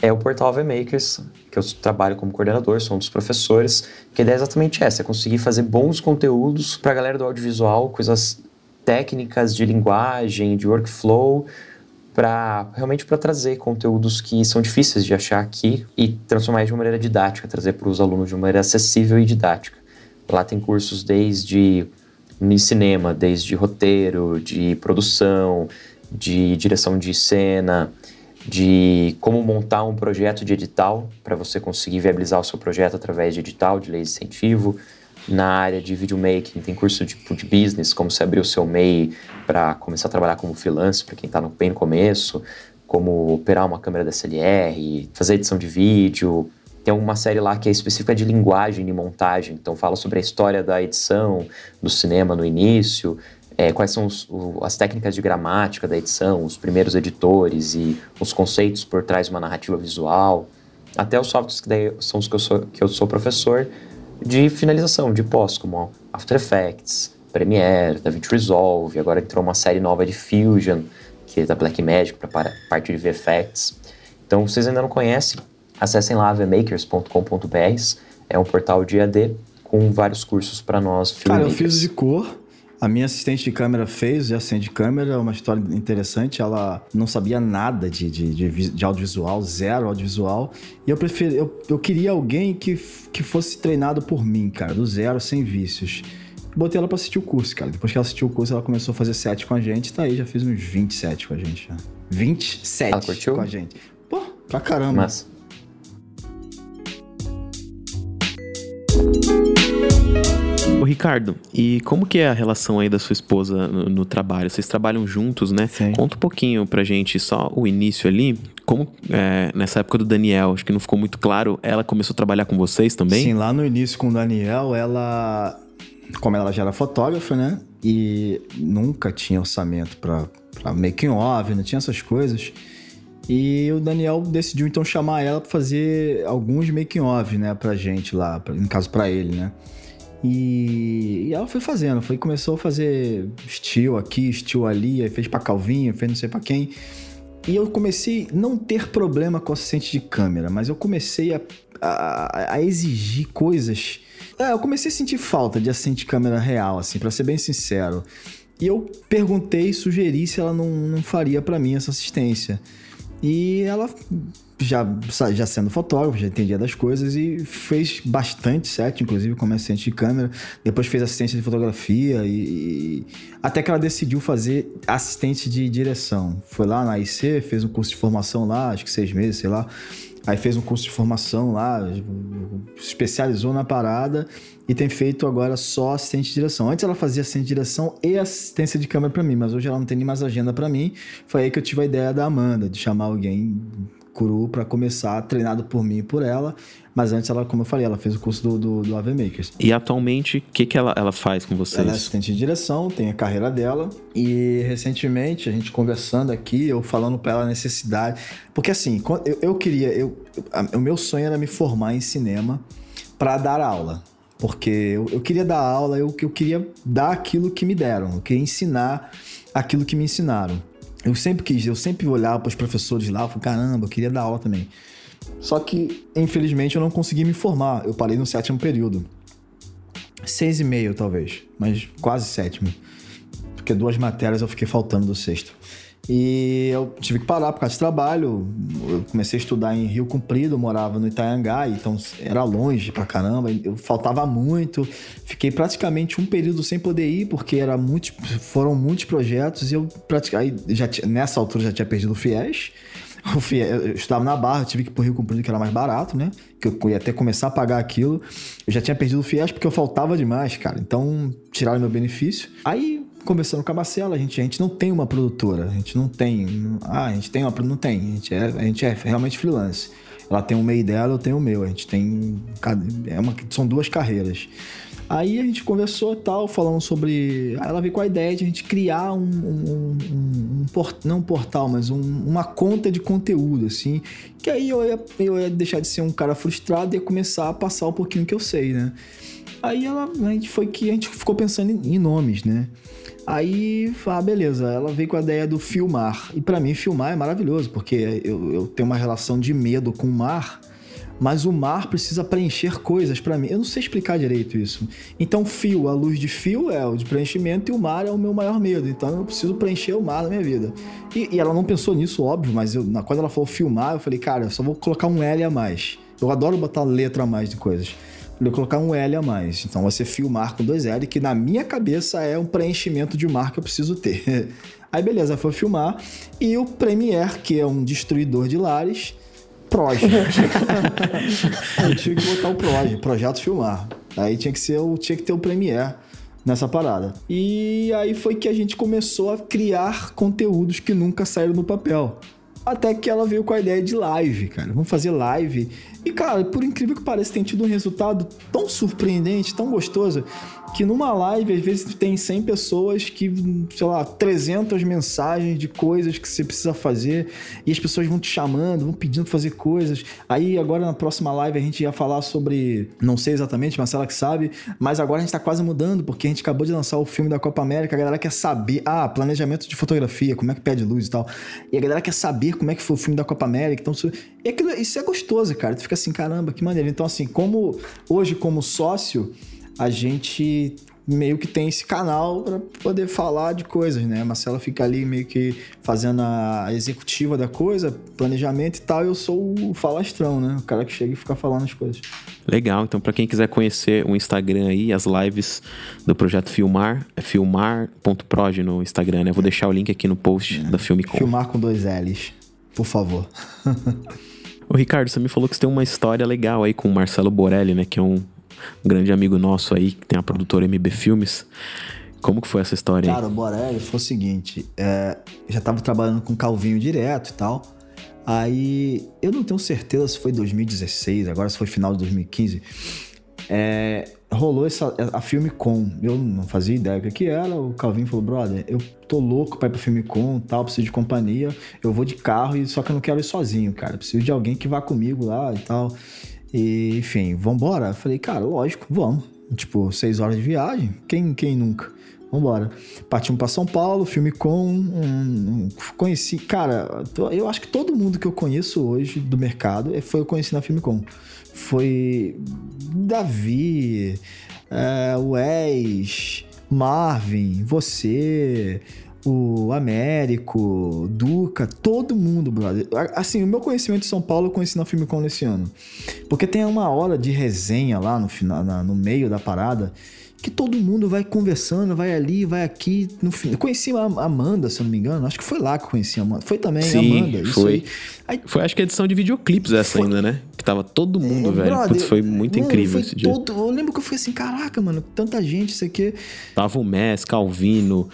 é o portal VMakers, que eu trabalho como coordenador, sou um dos professores, que a ideia é exatamente essa, é conseguir fazer bons conteúdos para a galera do audiovisual, coisas técnicas de linguagem, de workflow, para realmente para trazer conteúdos que são difíceis de achar aqui e transformar de uma maneira didática, trazer para os alunos de uma maneira acessível e didática. Lá tem cursos desde em cinema, desde roteiro, de produção, de direção de cena, de como montar um projeto de edital para você conseguir viabilizar o seu projeto através de edital, de lei de incentivo, na área de videomaking, tem curso de, de business, como você abrir o seu MEI para começar a trabalhar como freelance, para quem está no, bem no começo, como operar uma câmera DSLR, fazer edição de vídeo. Tem uma série lá que é específica de linguagem e montagem, então fala sobre a história da edição, do cinema no início, é, quais são os, o, as técnicas de gramática da edição, os primeiros editores e os conceitos por trás de uma narrativa visual. Até os softwares que são os que eu sou, que eu sou professor, de finalização, de pós, como After Effects, Premiere, DaVinci Resolve, agora entrou uma série nova de Fusion, que é da Blackmagic, para a parte de VFX. Então, vocês ainda não conhecem, acessem lá avmakers.com.br, é um portal de AD com vários cursos para nós Cara, eu fiz de cor, a minha assistente de câmera fez, já assistente de câmera, é uma história interessante. Ela não sabia nada de, de, de, de audiovisual, zero audiovisual. E eu preferi, eu, eu queria alguém que, que fosse treinado por mim, cara, do zero, sem vícios. Botei ela pra assistir o curso, cara. Depois que ela assistiu o curso, ela começou a fazer set com a gente. Tá aí, já fiz uns 27 com a gente. Já. 27 ela curtiu? com a gente. Pô, pra caramba. Mas... Ô Ricardo, e como que é a relação aí da sua esposa no, no trabalho? Vocês trabalham juntos, né? Sim. Conta um pouquinho pra gente só o início ali. Como é, nessa época do Daniel, acho que não ficou muito claro, ela começou a trabalhar com vocês também? Sim, lá no início com o Daniel, ela como ela já era fotógrafa, né? E nunca tinha orçamento para making off, não tinha essas coisas. E o Daniel decidiu então chamar ela para fazer alguns making off, né, pra gente lá, pra, no caso para ele, né? E, e, ela foi fazendo, foi começou a fazer estilo aqui, estilo ali, aí fez para Calvinho, fez não sei para quem. E eu comecei não ter problema com assistente de câmera, mas eu comecei a, a, a exigir coisas é, eu comecei a sentir falta de assistente de câmera real, assim, para ser bem sincero. E eu perguntei, sugeri se ela não, não faria para mim essa assistência. E ela, já, já sendo fotógrafa, já entendia das coisas e fez bastante set, inclusive como assistente de câmera. Depois fez assistência de fotografia e, e, até que ela decidiu fazer assistente de direção. Foi lá na AIC, fez um curso de formação lá, acho que seis meses, sei lá. Aí fez um curso de formação lá, especializou na parada e tem feito agora só assistente de direção. Antes ela fazia assistente de direção e assistência de câmera para mim, mas hoje ela não tem nem mais agenda para mim. Foi aí que eu tive a ideia da Amanda, de chamar alguém cru para começar, treinado por mim e por ela. Mas antes ela, como eu falei, ela fez o curso do, do, do AV Makers. E atualmente, o que, que ela, ela faz com vocês? Ela é assistente de direção, tem a carreira dela. E recentemente, a gente conversando aqui, eu falando para ela a necessidade. Porque assim, eu, eu queria. Eu, o meu sonho era me formar em cinema para dar aula. Porque eu, eu, queria dar aula, eu, eu queria dar aquilo que me deram, eu queria ensinar aquilo que me ensinaram. Eu sempre quis, eu sempre olhava para os professores lá e falava, caramba, eu queria dar aula também. Só que, infelizmente, eu não consegui me formar. Eu parei no sétimo período. Seis e meio, talvez, mas quase sétimo. Porque duas matérias eu fiquei faltando do sexto. E eu tive que parar por causa de trabalho. Eu comecei a estudar em Rio Comprido, morava no Itaiangá, então era longe pra caramba. Eu faltava muito. Fiquei praticamente um período sem poder ir, porque era muito, foram muitos projetos e eu praticamente já nessa altura já tinha perdido o FIES. FIES, eu estava na Barra, tive que ir pro Rio Comprido, que era mais barato, né? Que eu ia até começar a pagar aquilo. Eu já tinha perdido o FIES porque eu faltava demais, cara. Então, tiraram meu benefício. Aí conversando com a Marcela, a gente, a gente não tem uma produtora, a gente não tem. Ah, a gente tem uma não tem. A gente é, a gente é realmente freelance. Ela tem o meio dela, eu tenho o meu. A gente tem. É uma, são duas carreiras. Aí a gente conversou tal, falando sobre. Ela veio com a ideia de a gente criar um. um, um, um port, não um portal, mas um, uma conta de conteúdo, assim. Que aí eu ia, eu ia deixar de ser um cara frustrado e ia começar a passar um pouquinho que eu sei, né? Aí ela, a gente foi que a gente ficou pensando em, em nomes, né? Aí, ah, beleza, ela veio com a ideia do filmar. E para mim, filmar é maravilhoso, porque eu, eu tenho uma relação de medo com o mar, mas o mar precisa preencher coisas para mim. Eu não sei explicar direito isso. Então, fio, a luz de fio é o de preenchimento e o mar é o meu maior medo. Então, eu preciso preencher o mar na minha vida. E, e ela não pensou nisso, óbvio, mas eu, quando ela falou filmar, eu falei, cara, eu só vou colocar um L a mais. Eu adoro botar letra a mais de coisas eu colocar um L a mais. Então você filmar com dois L, que na minha cabeça é um preenchimento de mar que eu preciso ter. Aí beleza, foi filmar. E o Premiere, que é um destruidor de lares, Proj. eu tive que botar o Proj, projeto filmar. Aí tinha que ser o, tinha que ter o Premiere nessa parada. E aí foi que a gente começou a criar conteúdos que nunca saíram no papel. Até que ela veio com a ideia de live, cara. Vamos fazer live. E, cara, por incrível que pareça, tem tido um resultado tão surpreendente, tão gostoso. Que numa live, às vezes, tem 100 pessoas que, sei lá, 300 mensagens de coisas que você precisa fazer e as pessoas vão te chamando, vão pedindo pra fazer coisas. Aí, agora na próxima live, a gente ia falar sobre, não sei exatamente, Marcela que sabe, mas agora a gente tá quase mudando, porque a gente acabou de lançar o filme da Copa América, a galera quer saber, ah, planejamento de fotografia, como é que pede luz e tal. E a galera quer saber como é que foi o filme da Copa América. Então, e aquilo, isso é gostoso, cara. Tu fica assim, caramba, que maneiro. Então, assim, como hoje, como sócio a gente meio que tem esse canal para poder falar de coisas, né? A Marcela fica ali meio que fazendo a executiva da coisa, planejamento e tal, e eu sou o falastrão, né? O cara que chega e fica falando as coisas. Legal, então para quem quiser conhecer o Instagram aí, as lives do projeto Filmar, é filmar.prod no Instagram, né? vou deixar o link aqui no post é. da Filmicom. Filmar com dois L's, por favor. Ô Ricardo, você me falou que você tem uma história legal aí com o Marcelo Borelli, né? Que é um um grande amigo nosso aí, que tem a produtora MB Filmes. Como que foi essa história aí? Cara, o Borelli foi o seguinte, é, já tava trabalhando com Calvinho direto e tal. Aí, eu não tenho certeza se foi 2016, agora se foi final de 2015. É, rolou essa, a Com. Eu não fazia ideia do que era. O Calvinho falou: brother, eu tô louco pra ir pra Filme Com tal, preciso de companhia. Eu vou de carro, só que eu não quero ir sozinho, cara. Preciso de alguém que vá comigo lá e tal. E, enfim, vambora. Falei, cara, lógico, vamos. Tipo, seis horas de viagem, quem, quem nunca? Vambora. Partimos para São Paulo, filme com. Um, um, conheci. Cara, eu acho que todo mundo que eu conheço hoje do mercado é, foi eu conheci na filme com. Foi Davi, é, Wes, Marvin, você, o Américo, Duca, todo mundo, brother. Assim, o meu conhecimento de São Paulo eu conheci na Filmicon nesse ano. Porque tem uma hora de resenha lá no final, na, no meio da parada, que todo mundo vai conversando, vai ali, vai aqui. No fim. Eu conheci a Amanda, se eu não me engano. Acho que foi lá que eu conheci a Amanda. Foi também Sim, a Amanda. Isso foi. Aí. Aí, foi, acho que a edição de videoclipes essa foi. ainda, né? Que tava todo mundo, é, velho. Brother, Putz, foi muito mano, incrível esse dia. Todo, eu lembro que eu fui assim, caraca, mano, tanta gente, isso aqui. Tava o Mess, Calvino.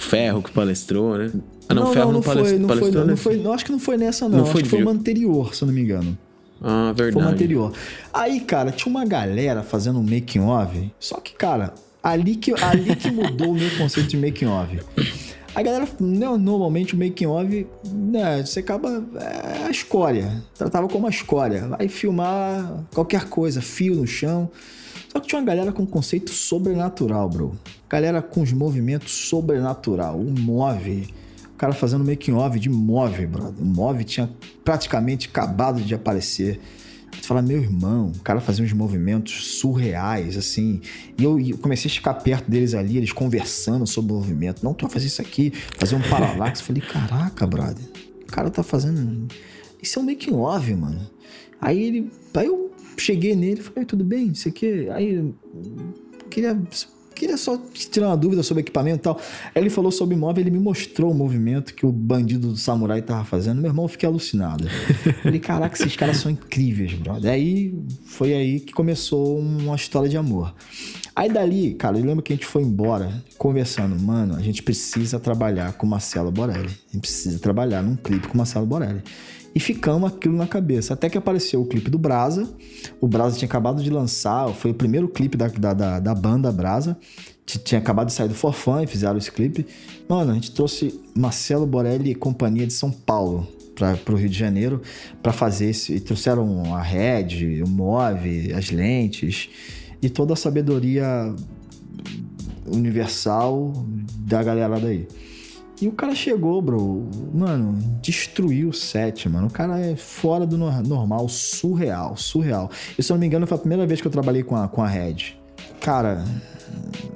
Ferro que palestrou, né? Ah, não, não Ferro não, não, foi, não foi, não, não foi, não, acho que não foi nessa não, não acho foi que foi uma anterior, se eu não me engano. Ah, verdade. Foi uma anterior. Aí, cara, tinha uma galera fazendo um making of, só que, cara, ali que, ali que mudou o meu conceito de making of. A galera, né, normalmente o making of, né, você acaba é a escória, tratava como a escória. Vai filmar qualquer coisa, fio no chão. Só que tinha uma galera com conceito sobrenatural, bro. Galera com os movimentos sobrenatural, o move. O cara fazendo making of de move, brother. O move tinha praticamente acabado de aparecer. Você fala, meu irmão, o cara fazia uns movimentos surreais, assim. E eu, eu, comecei a ficar perto deles ali, eles conversando sobre o movimento. Não, tu vai fazer isso aqui, fazer um paralaxe. Falei, caraca, brother, o cara tá fazendo. Isso é um making of, mano. Aí ele. Aí eu cheguei nele, falei, tudo bem, isso aqui. Aí queria queria só tirar uma dúvida sobre equipamento e tal. Aí ele falou sobre imóvel, ele me mostrou o movimento que o bandido do samurai tava fazendo. Meu irmão, eu fiquei alucinado. Falei, caraca, esses caras são incríveis, brother. Aí foi aí que começou uma história de amor. Aí dali, cara, eu lembro que a gente foi embora conversando, mano, a gente precisa trabalhar com Marcelo Borelli. A gente precisa trabalhar num clipe com Marcelo Borelli. E ficamos aquilo na cabeça. Até que apareceu o clipe do Brasa. O Brasa tinha acabado de lançar, foi o primeiro clipe da, da, da, da banda Brasa. Tinha acabado de sair do Forfã e fizeram esse clipe. Mano, a gente trouxe Marcelo Borelli e companhia de São Paulo para o Rio de Janeiro para fazer esse. E trouxeram a Red, o Move, as lentes e toda a sabedoria universal da galera daí. E o cara chegou, bro. Mano, destruiu o set, mano. O cara é fora do normal, surreal, surreal. E se eu não me engano, foi a primeira vez que eu trabalhei com a, com a Red. Cara,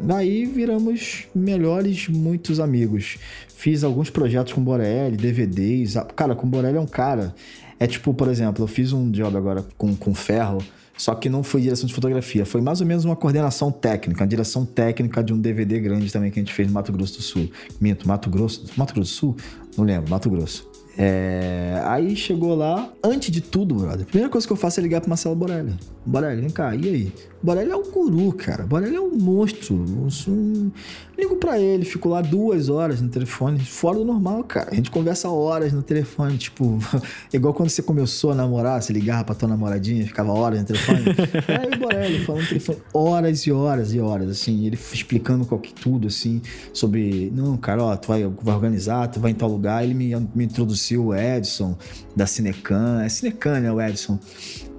daí viramos melhores, muitos amigos. Fiz alguns projetos com o Borelli, DVDs. Cara, com o Borelli é um cara. É tipo, por exemplo, eu fiz um job agora com, com ferro só que não foi direção de fotografia, foi mais ou menos uma coordenação técnica, uma direção técnica de um DVD grande também que a gente fez no Mato Grosso do Sul. Minto, Mato Grosso, Mato Grosso do Sul? Não lembro, Mato Grosso. É... Aí chegou lá, antes de tudo, brother, a primeira coisa que eu faço é ligar pro Marcelo Borelli. Borelli, vem cá, e aí? Borelli é um guru, cara. Borelli é um monstro. Um... Ligo pra ele, fico lá duas horas no telefone, fora do normal, cara. A gente conversa horas no telefone, tipo, igual quando você começou a namorar, você ligava pra tua namoradinha, ficava horas no telefone. é, o Borelli falando no telefone horas e horas e horas, assim, ele explicando qualquer tudo, assim, sobre, não, cara, ó, tu vai, vai organizar, tu vai em tal lugar. Ele me, me introduziu o Edson da Cinecan, é Cinecan, né, o Edson.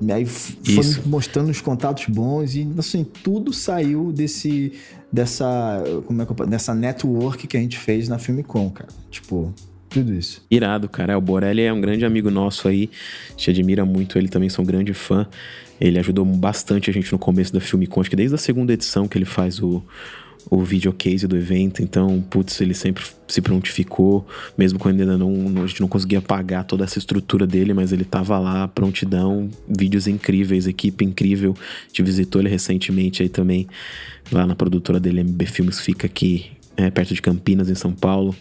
E aí foi Isso. Mostrando os contatos bons e assim, tudo saiu desse dessa, como é que eu, dessa network que a gente fez na Filmicom, cara. Tipo, tudo isso. Irado, cara. É, o Borelli é um grande amigo nosso aí. Te admira muito, ele também sou um grande fã. Ele ajudou bastante a gente no começo da Filmicom, acho que desde a segunda edição que ele faz o o videocase do evento, então, putz, ele sempre se prontificou, mesmo quando ainda não, a gente não conseguia pagar toda essa estrutura dele, mas ele tava lá, prontidão, vídeos incríveis, equipe incrível. Te visitou ele recentemente aí também, lá na produtora dele, MB Filmes, fica aqui é, perto de Campinas, em São Paulo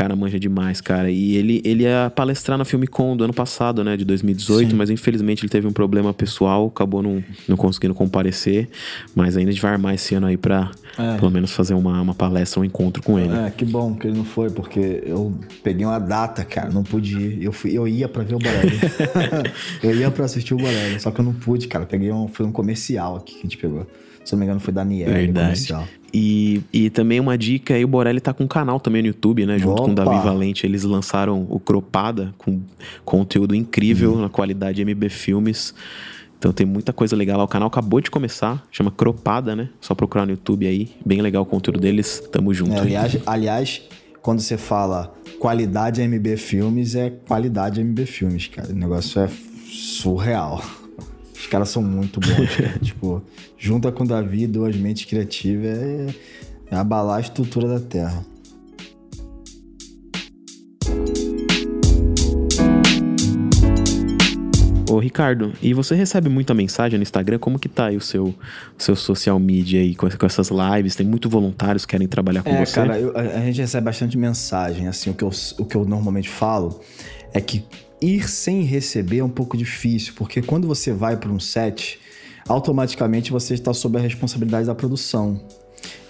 cara manja demais, cara. E ele, ele ia palestrar na Filmicon do ano passado, né? De 2018, Sim. mas infelizmente ele teve um problema pessoal, acabou não, não conseguindo comparecer. Mas ainda a gente vai armar esse ano aí pra é. pelo menos fazer uma, uma palestra, um encontro com ele. É, que bom que ele não foi, porque eu peguei uma data, cara, não pude ir. Eu, fui, eu ia pra ver o Borelli. eu ia pra assistir o Borelli, só que eu não pude, cara. peguei um, foi um comercial aqui que a gente pegou. Se não me engano, foi Daniel. Verdade. E, e também uma dica aí, o Borelli tá com um canal também no YouTube, né? Junto Opa. com o Davi Valente. Eles lançaram o Cropada, com conteúdo incrível hum. na qualidade MB Filmes. Então tem muita coisa legal lá. O canal acabou de começar, chama Cropada, né? Só procurar no YouTube aí. Bem legal o conteúdo deles. Tamo junto. É, aliás, aliás, quando você fala qualidade MB Filmes, é qualidade MB Filmes, cara. O negócio é surreal. Os caras são muito bons, cara. tipo, junta com o Davi, duas mentes criativas, é, é abalar a estrutura da Terra. Ô, Ricardo, e você recebe muita mensagem no Instagram? Como que tá aí o seu, o seu social media aí com, com, essas lives? Tem muito voluntários que querem trabalhar com é, você? Cara, eu, a gente recebe bastante mensagem. Assim, o que eu, o que eu normalmente falo é que ir sem receber é um pouco difícil, porque quando você vai para um set, automaticamente você está sob a responsabilidade da produção.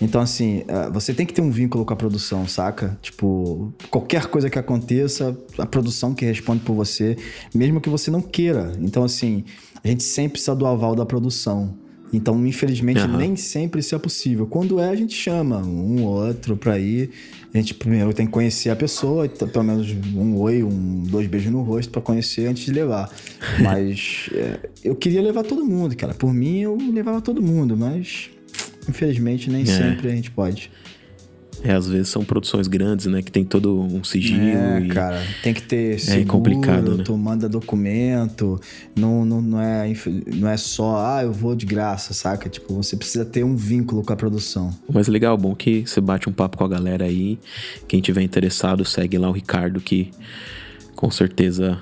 Então, assim, é, você tem que ter um vínculo com a produção, saca? Tipo, qualquer coisa que aconteça, a produção que responde por você, mesmo que você não queira. Então, assim, a gente sempre precisa do aval da produção. Então, infelizmente, uhum. nem sempre isso é possível. Quando é, a gente chama um ou outro pra ir. A gente primeiro tem que conhecer a pessoa, pelo menos um oi, um, dois beijos no rosto para conhecer antes de levar. Mas é, eu queria levar todo mundo, cara. Por mim, eu levava todo mundo, mas Infelizmente, nem é. sempre a gente pode. É, às vezes são produções grandes, né? Que tem todo um sigilo. É, e... cara, tem que ter seguro, é complicado, né? tu manda documento, não, não, não, é, não é só, ah, eu vou de graça, saca? Tipo, você precisa ter um vínculo com a produção. Mas legal, bom que você bate um papo com a galera aí. Quem tiver interessado, segue lá o Ricardo, que com certeza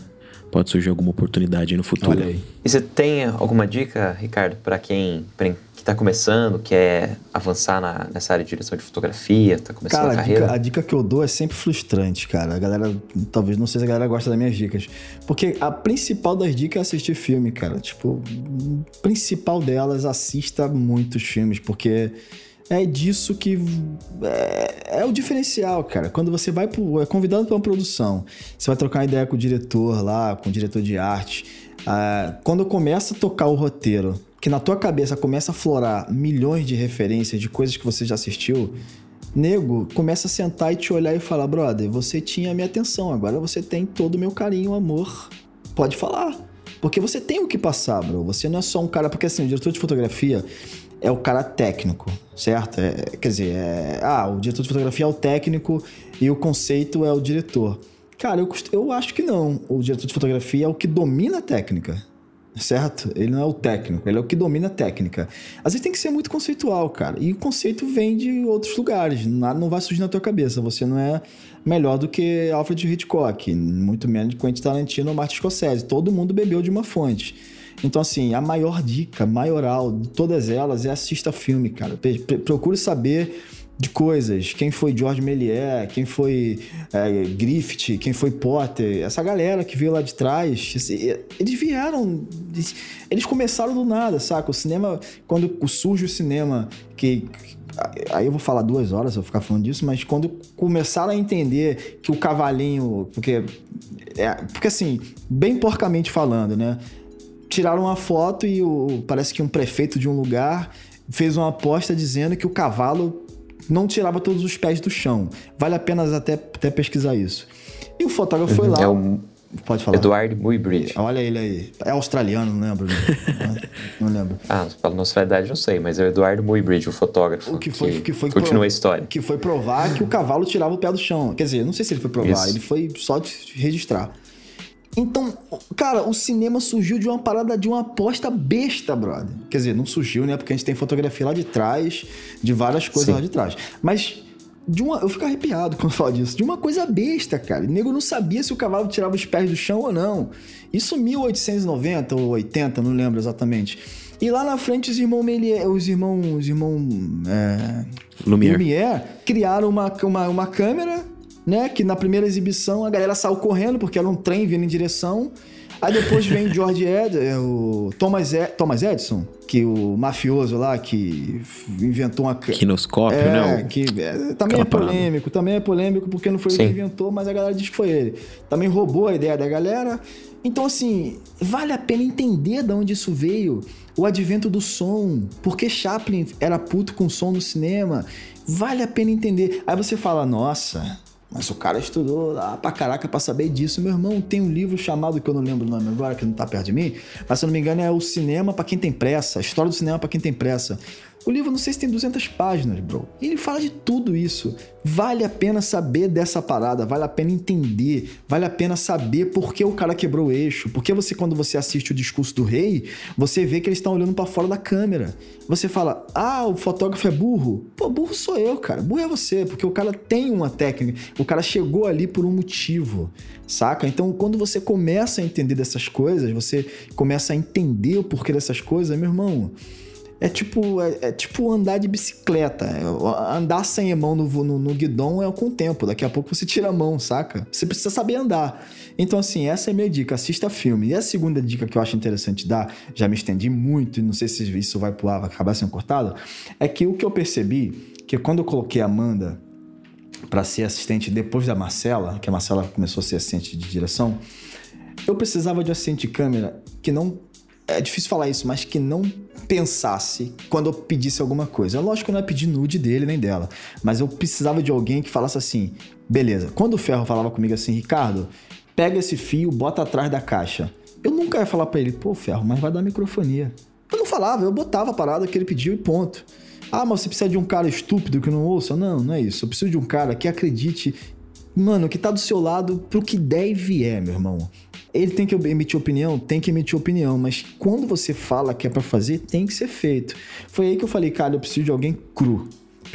pode surgir alguma oportunidade no futuro. E você tem alguma dica, Ricardo, para quem está começando, quer avançar na, nessa área de direção de fotografia, está começando cara, a carreira? Dica, a dica que eu dou é sempre frustrante, cara. A galera, talvez, não sei se a galera gosta das minhas dicas. Porque a principal das dicas é assistir filme, cara. Tipo, a principal delas, assista muitos filmes, porque é disso que é, é, o diferencial, cara. Quando você vai pro, é convidado para uma produção, você vai trocar ideia com o diretor lá, com o diretor de arte. Ah, quando começa a tocar o roteiro, que na tua cabeça começa a florar milhões de referências de coisas que você já assistiu, nego começa a sentar e te olhar e falar: brother, você tinha a minha atenção, agora você tem todo o meu carinho, amor. Pode falar. Porque você tem o que passar, bro. Você não é só um cara. Porque assim, o diretor de fotografia é o cara técnico, certo? É, quer dizer, é, ah, o diretor de fotografia é o técnico e o conceito é o diretor. Cara, eu, eu acho que não. O diretor de fotografia é o que domina a técnica certo? Ele não é o técnico, ele é o que domina a técnica. Às vezes tem que ser muito conceitual, cara. E o conceito vem de outros lugares, nada não vai surgir na tua cabeça. Você não é melhor do que Alfred Hitchcock, muito menos Quentin Tarantino ou Martin Scorsese. Todo mundo bebeu de uma fonte. Então, assim, a maior dica, maioral de todas elas é assista filme, cara. Procure saber de coisas. Quem foi George Méliès, quem foi é, Griffith, quem foi Potter, essa galera que veio lá de trás, eles vieram, eles começaram do nada, saca? O cinema, quando surge o cinema, que aí eu vou falar duas horas, eu vou ficar falando disso, mas quando começaram a entender que o cavalinho, porque é, porque assim, bem porcamente falando, né? Tiraram uma foto e o, parece que um prefeito de um lugar fez uma aposta dizendo que o cavalo não tirava todos os pés do chão. Vale a pena até, até pesquisar isso. E o fotógrafo foi uhum. lá. É um... Pode falar. Eduardo Muybridge. Olha ele aí. É australiano, não lembro. não lembro. Ah, pela nacionalidade não sei, mas é o Eduardo Muybridge, o fotógrafo. O que foi que, que foi continua a história. Que foi provar que o cavalo tirava o pé do chão. Quer dizer, não sei se ele foi provar, Isso. ele foi só registrar. Então, cara, o cinema surgiu de uma parada, de uma aposta besta, brother. Quer dizer, não surgiu, né? Porque a gente tem fotografia lá de trás, de várias coisas Sim. lá de trás. Mas de uma, eu fico arrepiado quando falo disso. De uma coisa besta, cara. O nego não sabia se o cavalo tirava os pés do chão ou não. Isso 1890 ou 80, não lembro exatamente. E lá na frente os irmãos Melier, os irmãos, os irmãos é, Lumière. Lumière criaram uma, uma, uma câmera né? Que na primeira exibição a galera saiu correndo porque era um trem vindo em direção. Aí depois vem George Ed, é, o Thomas, Ed, Thomas Edison, que o mafioso lá que inventou uma quinoscópio, é, né? Que é, também é polêmico, também é polêmico porque não foi Sim. ele que inventou, mas a galera diz que foi ele. Também roubou a ideia da galera. Então assim, vale a pena entender de onde isso veio. O advento do som, porque Chaplin era puto com som no cinema. Vale a pena entender. Aí você fala, nossa, mas o cara estudou lá pra caraca pra saber disso. Meu irmão tem um livro chamado, que eu não lembro o nome agora, que não tá perto de mim, mas se eu não me engano é O Cinema para Quem Tem Pressa, a História do Cinema para Quem Tem Pressa. O livro, não sei se tem 200 páginas, bro. E ele fala de tudo isso. Vale a pena saber dessa parada, vale a pena entender, vale a pena saber por que o cara quebrou o eixo. Porque você, quando você assiste o discurso do rei, você vê que eles estão olhando para fora da câmera. Você fala, ah, o fotógrafo é burro. Pô, burro sou eu, cara. Burro é você, porque o cara tem uma técnica. O cara chegou ali por um motivo, saca? Então, quando você começa a entender dessas coisas, você começa a entender o porquê dessas coisas, meu irmão é tipo, é, é, tipo andar de bicicleta. É, andar sem a mão no, no, no, guidão é com o tempo. Daqui a pouco você tira a mão, saca? Você precisa saber andar. Então, assim, essa é a minha dica. Assista filme. E a segunda dica que eu acho interessante dar, já me estendi muito, e não sei se isso vai pro ar, vai acabar sendo cortado, é que o que eu percebi, que quando eu coloquei a Amanda para ser assistente depois da Marcela, que a Marcela começou a ser assistente de direção, eu precisava de assistente de câmera que não é difícil falar isso, mas que não pensasse quando eu pedisse alguma coisa. Lógico que eu não ia pedir nude dele nem dela, mas eu precisava de alguém que falasse assim: beleza. Quando o Ferro falava comigo assim, Ricardo, pega esse fio, bota atrás da caixa. Eu nunca ia falar para ele, pô, Ferro, mas vai dar microfonia. Eu não falava, eu botava a parada que ele pediu e ponto. Ah, mas você precisa de um cara estúpido que não ouça? Não, não é isso. Eu preciso de um cara que acredite, mano, que tá do seu lado pro que der e vier, meu irmão. Ele tem que emitir opinião? Tem que emitir opinião, mas quando você fala que é para fazer, tem que ser feito. Foi aí que eu falei, cara, eu preciso de alguém cru.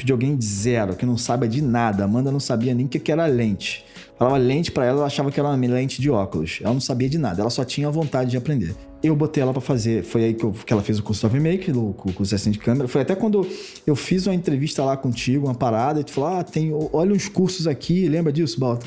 De alguém de zero, que não saiba de nada. Amanda não sabia nem o que era lente. Falava lente para ela, ela achava que era uma lente de óculos. Ela não sabia de nada, ela só tinha vontade de aprender. Eu botei ela para fazer, foi aí que, eu, que, ela fez o curso de Make, o curso de de câmera. Foi até quando eu fiz uma entrevista lá contigo, uma parada, e tu falou: Ah, tem, olha uns cursos aqui, lembra disso, Balta?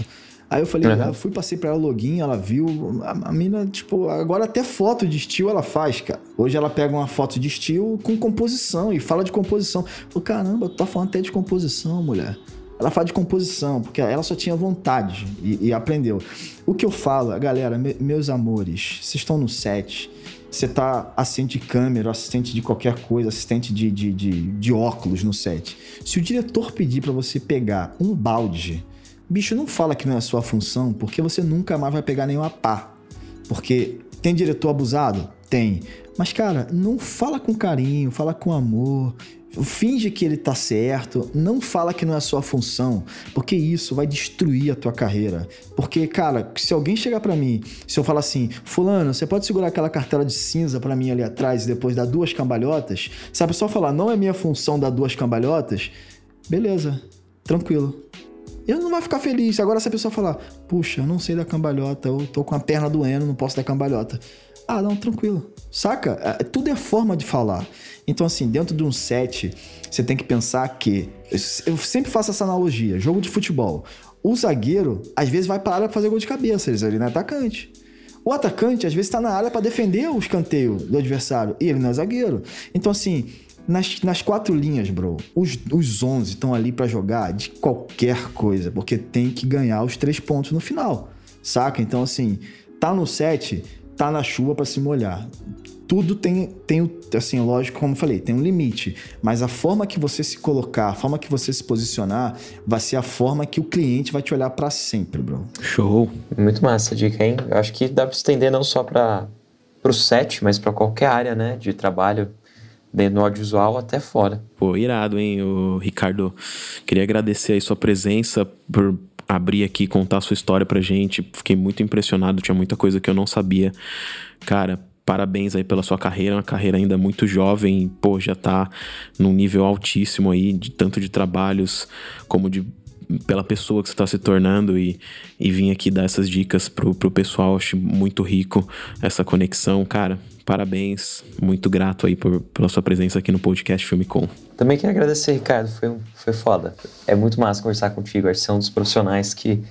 Aí eu falei, uhum. fui, passei pra ela o login, ela viu. A, a mina, tipo, agora até foto de estilo ela faz, cara. Hoje ela pega uma foto de estilo com composição e fala de composição. Falei, caramba, tu tá falando até de composição, mulher. Ela fala de composição, porque ela só tinha vontade e, e aprendeu. O que eu falo, galera, me, meus amores, vocês estão no set, você tá assistente de câmera, assistente de qualquer coisa, assistente de, de, de, de óculos no set. Se o diretor pedir para você pegar um balde Bicho, não fala que não é sua função, porque você nunca mais vai pegar nenhuma pá. Porque tem diretor abusado? Tem. Mas, cara, não fala com carinho, fala com amor. Finge que ele tá certo, não fala que não é sua função, porque isso vai destruir a tua carreira. Porque, cara, se alguém chegar para mim, se eu falar assim, fulano, você pode segurar aquela cartela de cinza para mim ali atrás e depois dar duas cambalhotas? Se a pessoa falar, não é minha função dar duas cambalhotas, beleza, tranquilo ele não vai ficar feliz. Agora, se a pessoa falar, puxa, eu não sei da cambalhota, eu tô com a perna doendo, não posso dar cambalhota. Ah, não, tranquilo. Saca? É, tudo é forma de falar. Então, assim, dentro de um set, você tem que pensar que. Eu sempre faço essa analogia: jogo de futebol. O zagueiro, às vezes, vai para a área pra fazer gol de cabeça, ele não é atacante. O atacante, às vezes, está na área para defender o escanteio do adversário e ele não é zagueiro. Então, assim, nas, nas quatro linhas, bro, os, os 11 estão ali para jogar de qualquer coisa, porque tem que ganhar os três pontos no final, saca? Então, assim, tá no set, tá na chuva para se molhar tudo tem, tem, assim, lógico, como eu falei, tem um limite. Mas a forma que você se colocar, a forma que você se posicionar, vai ser a forma que o cliente vai te olhar para sempre, bro. Show. Muito massa a dica, hein? Eu acho que dá para estender não só para o set, mas para qualquer área, né, de trabalho dentro do audiovisual até fora. Pô, irado, hein, o Ricardo. Queria agradecer aí sua presença por abrir aqui contar a sua história pra gente. Fiquei muito impressionado, tinha muita coisa que eu não sabia. Cara, parabéns aí pela sua carreira, uma carreira ainda muito jovem, pô, já tá num nível altíssimo aí, de tanto de trabalhos como de pela pessoa que você está se tornando e, e vim aqui dar essas dicas pro, pro pessoal, acho muito rico essa conexão, cara. Parabéns, muito grato aí por, pela sua presença aqui no podcast Filme Com. Também quero agradecer, Ricardo, foi, foi foda. É muito massa conversar contigo, acho que você é um dos profissionais que,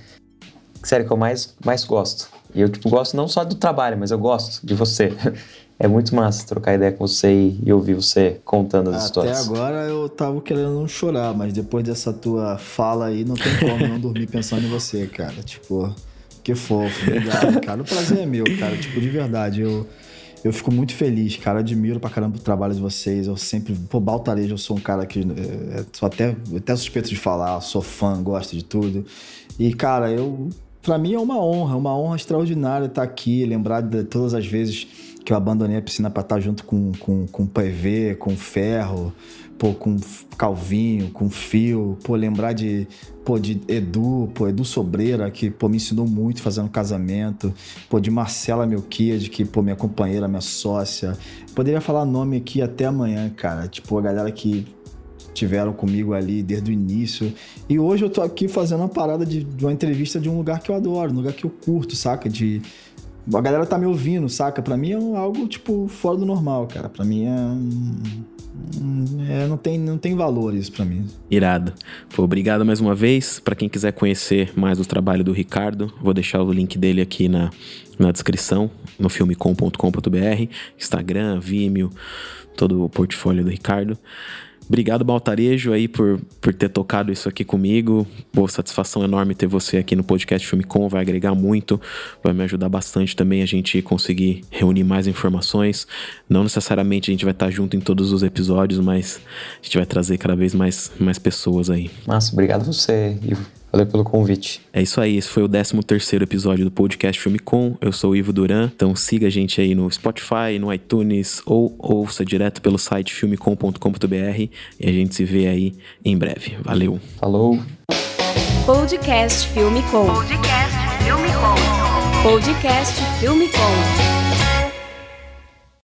sério, que eu mais, mais gosto. E eu, tipo, gosto não só do trabalho, mas eu gosto de você. É muito massa trocar ideia com você e, e ouvir você contando as Até histórias. Até agora eu tava querendo não chorar, mas depois dessa tua fala aí, não tem como não dormir pensando em você, cara. Tipo, que fofo, obrigado, cara. O prazer é meu, cara. Tipo, de verdade, eu, eu fico muito feliz, cara. Admiro pra caramba o trabalho de vocês. Eu sempre, pô, Baltarejo, eu sou um cara que é, sou até, até suspeito de falar, sou fã, gosto de tudo. E, cara, eu para mim é uma honra, uma honra extraordinária estar aqui, lembrar de todas as vezes que eu abandonei a piscina para estar junto com, com, com o PV, com o Ferro, pô, com Calvinho, com Fio, pô, lembrar de, pô, de Edu, pô, Edu Sobreira, que, pô, me ensinou muito fazendo casamento, pô, de Marcela Melquiade, que, pô, minha companheira, minha sócia. Poderia falar nome aqui até amanhã, cara. Tipo, a galera que tiveram comigo ali desde o início. E hoje eu tô aqui fazendo uma parada de, de uma entrevista de um lugar que eu adoro, um lugar que eu curto, saca? De. A galera tá me ouvindo, saca? Pra mim é algo, tipo, fora do normal, cara. Pra mim é. é não, tem, não tem valor isso pra mim. Irado. Pô, obrigado mais uma vez. Para quem quiser conhecer mais o trabalho do Ricardo, vou deixar o link dele aqui na, na descrição, no filmecom.com.br, Instagram, Vimeo, todo o portfólio do Ricardo. Obrigado, Baltarejo, aí, por, por ter tocado isso aqui comigo. Boa satisfação enorme ter você aqui no podcast Filme Com, vai agregar muito, vai me ajudar bastante também a gente conseguir reunir mais informações. Não necessariamente a gente vai estar junto em todos os episódios, mas a gente vai trazer cada vez mais, mais pessoas aí. Massa, obrigado você, Ivo. Valeu pelo convite. É isso aí, esse foi o 13 terceiro episódio do podcast Filme Com. Eu sou o Ivo Duran, então siga a gente aí no Spotify, no iTunes ou ouça direto pelo site filmecom.com.br e a gente se vê aí em breve. Valeu. Falou. Podcast Filme Com. Podcast Filme Com. Podcast Filme Com.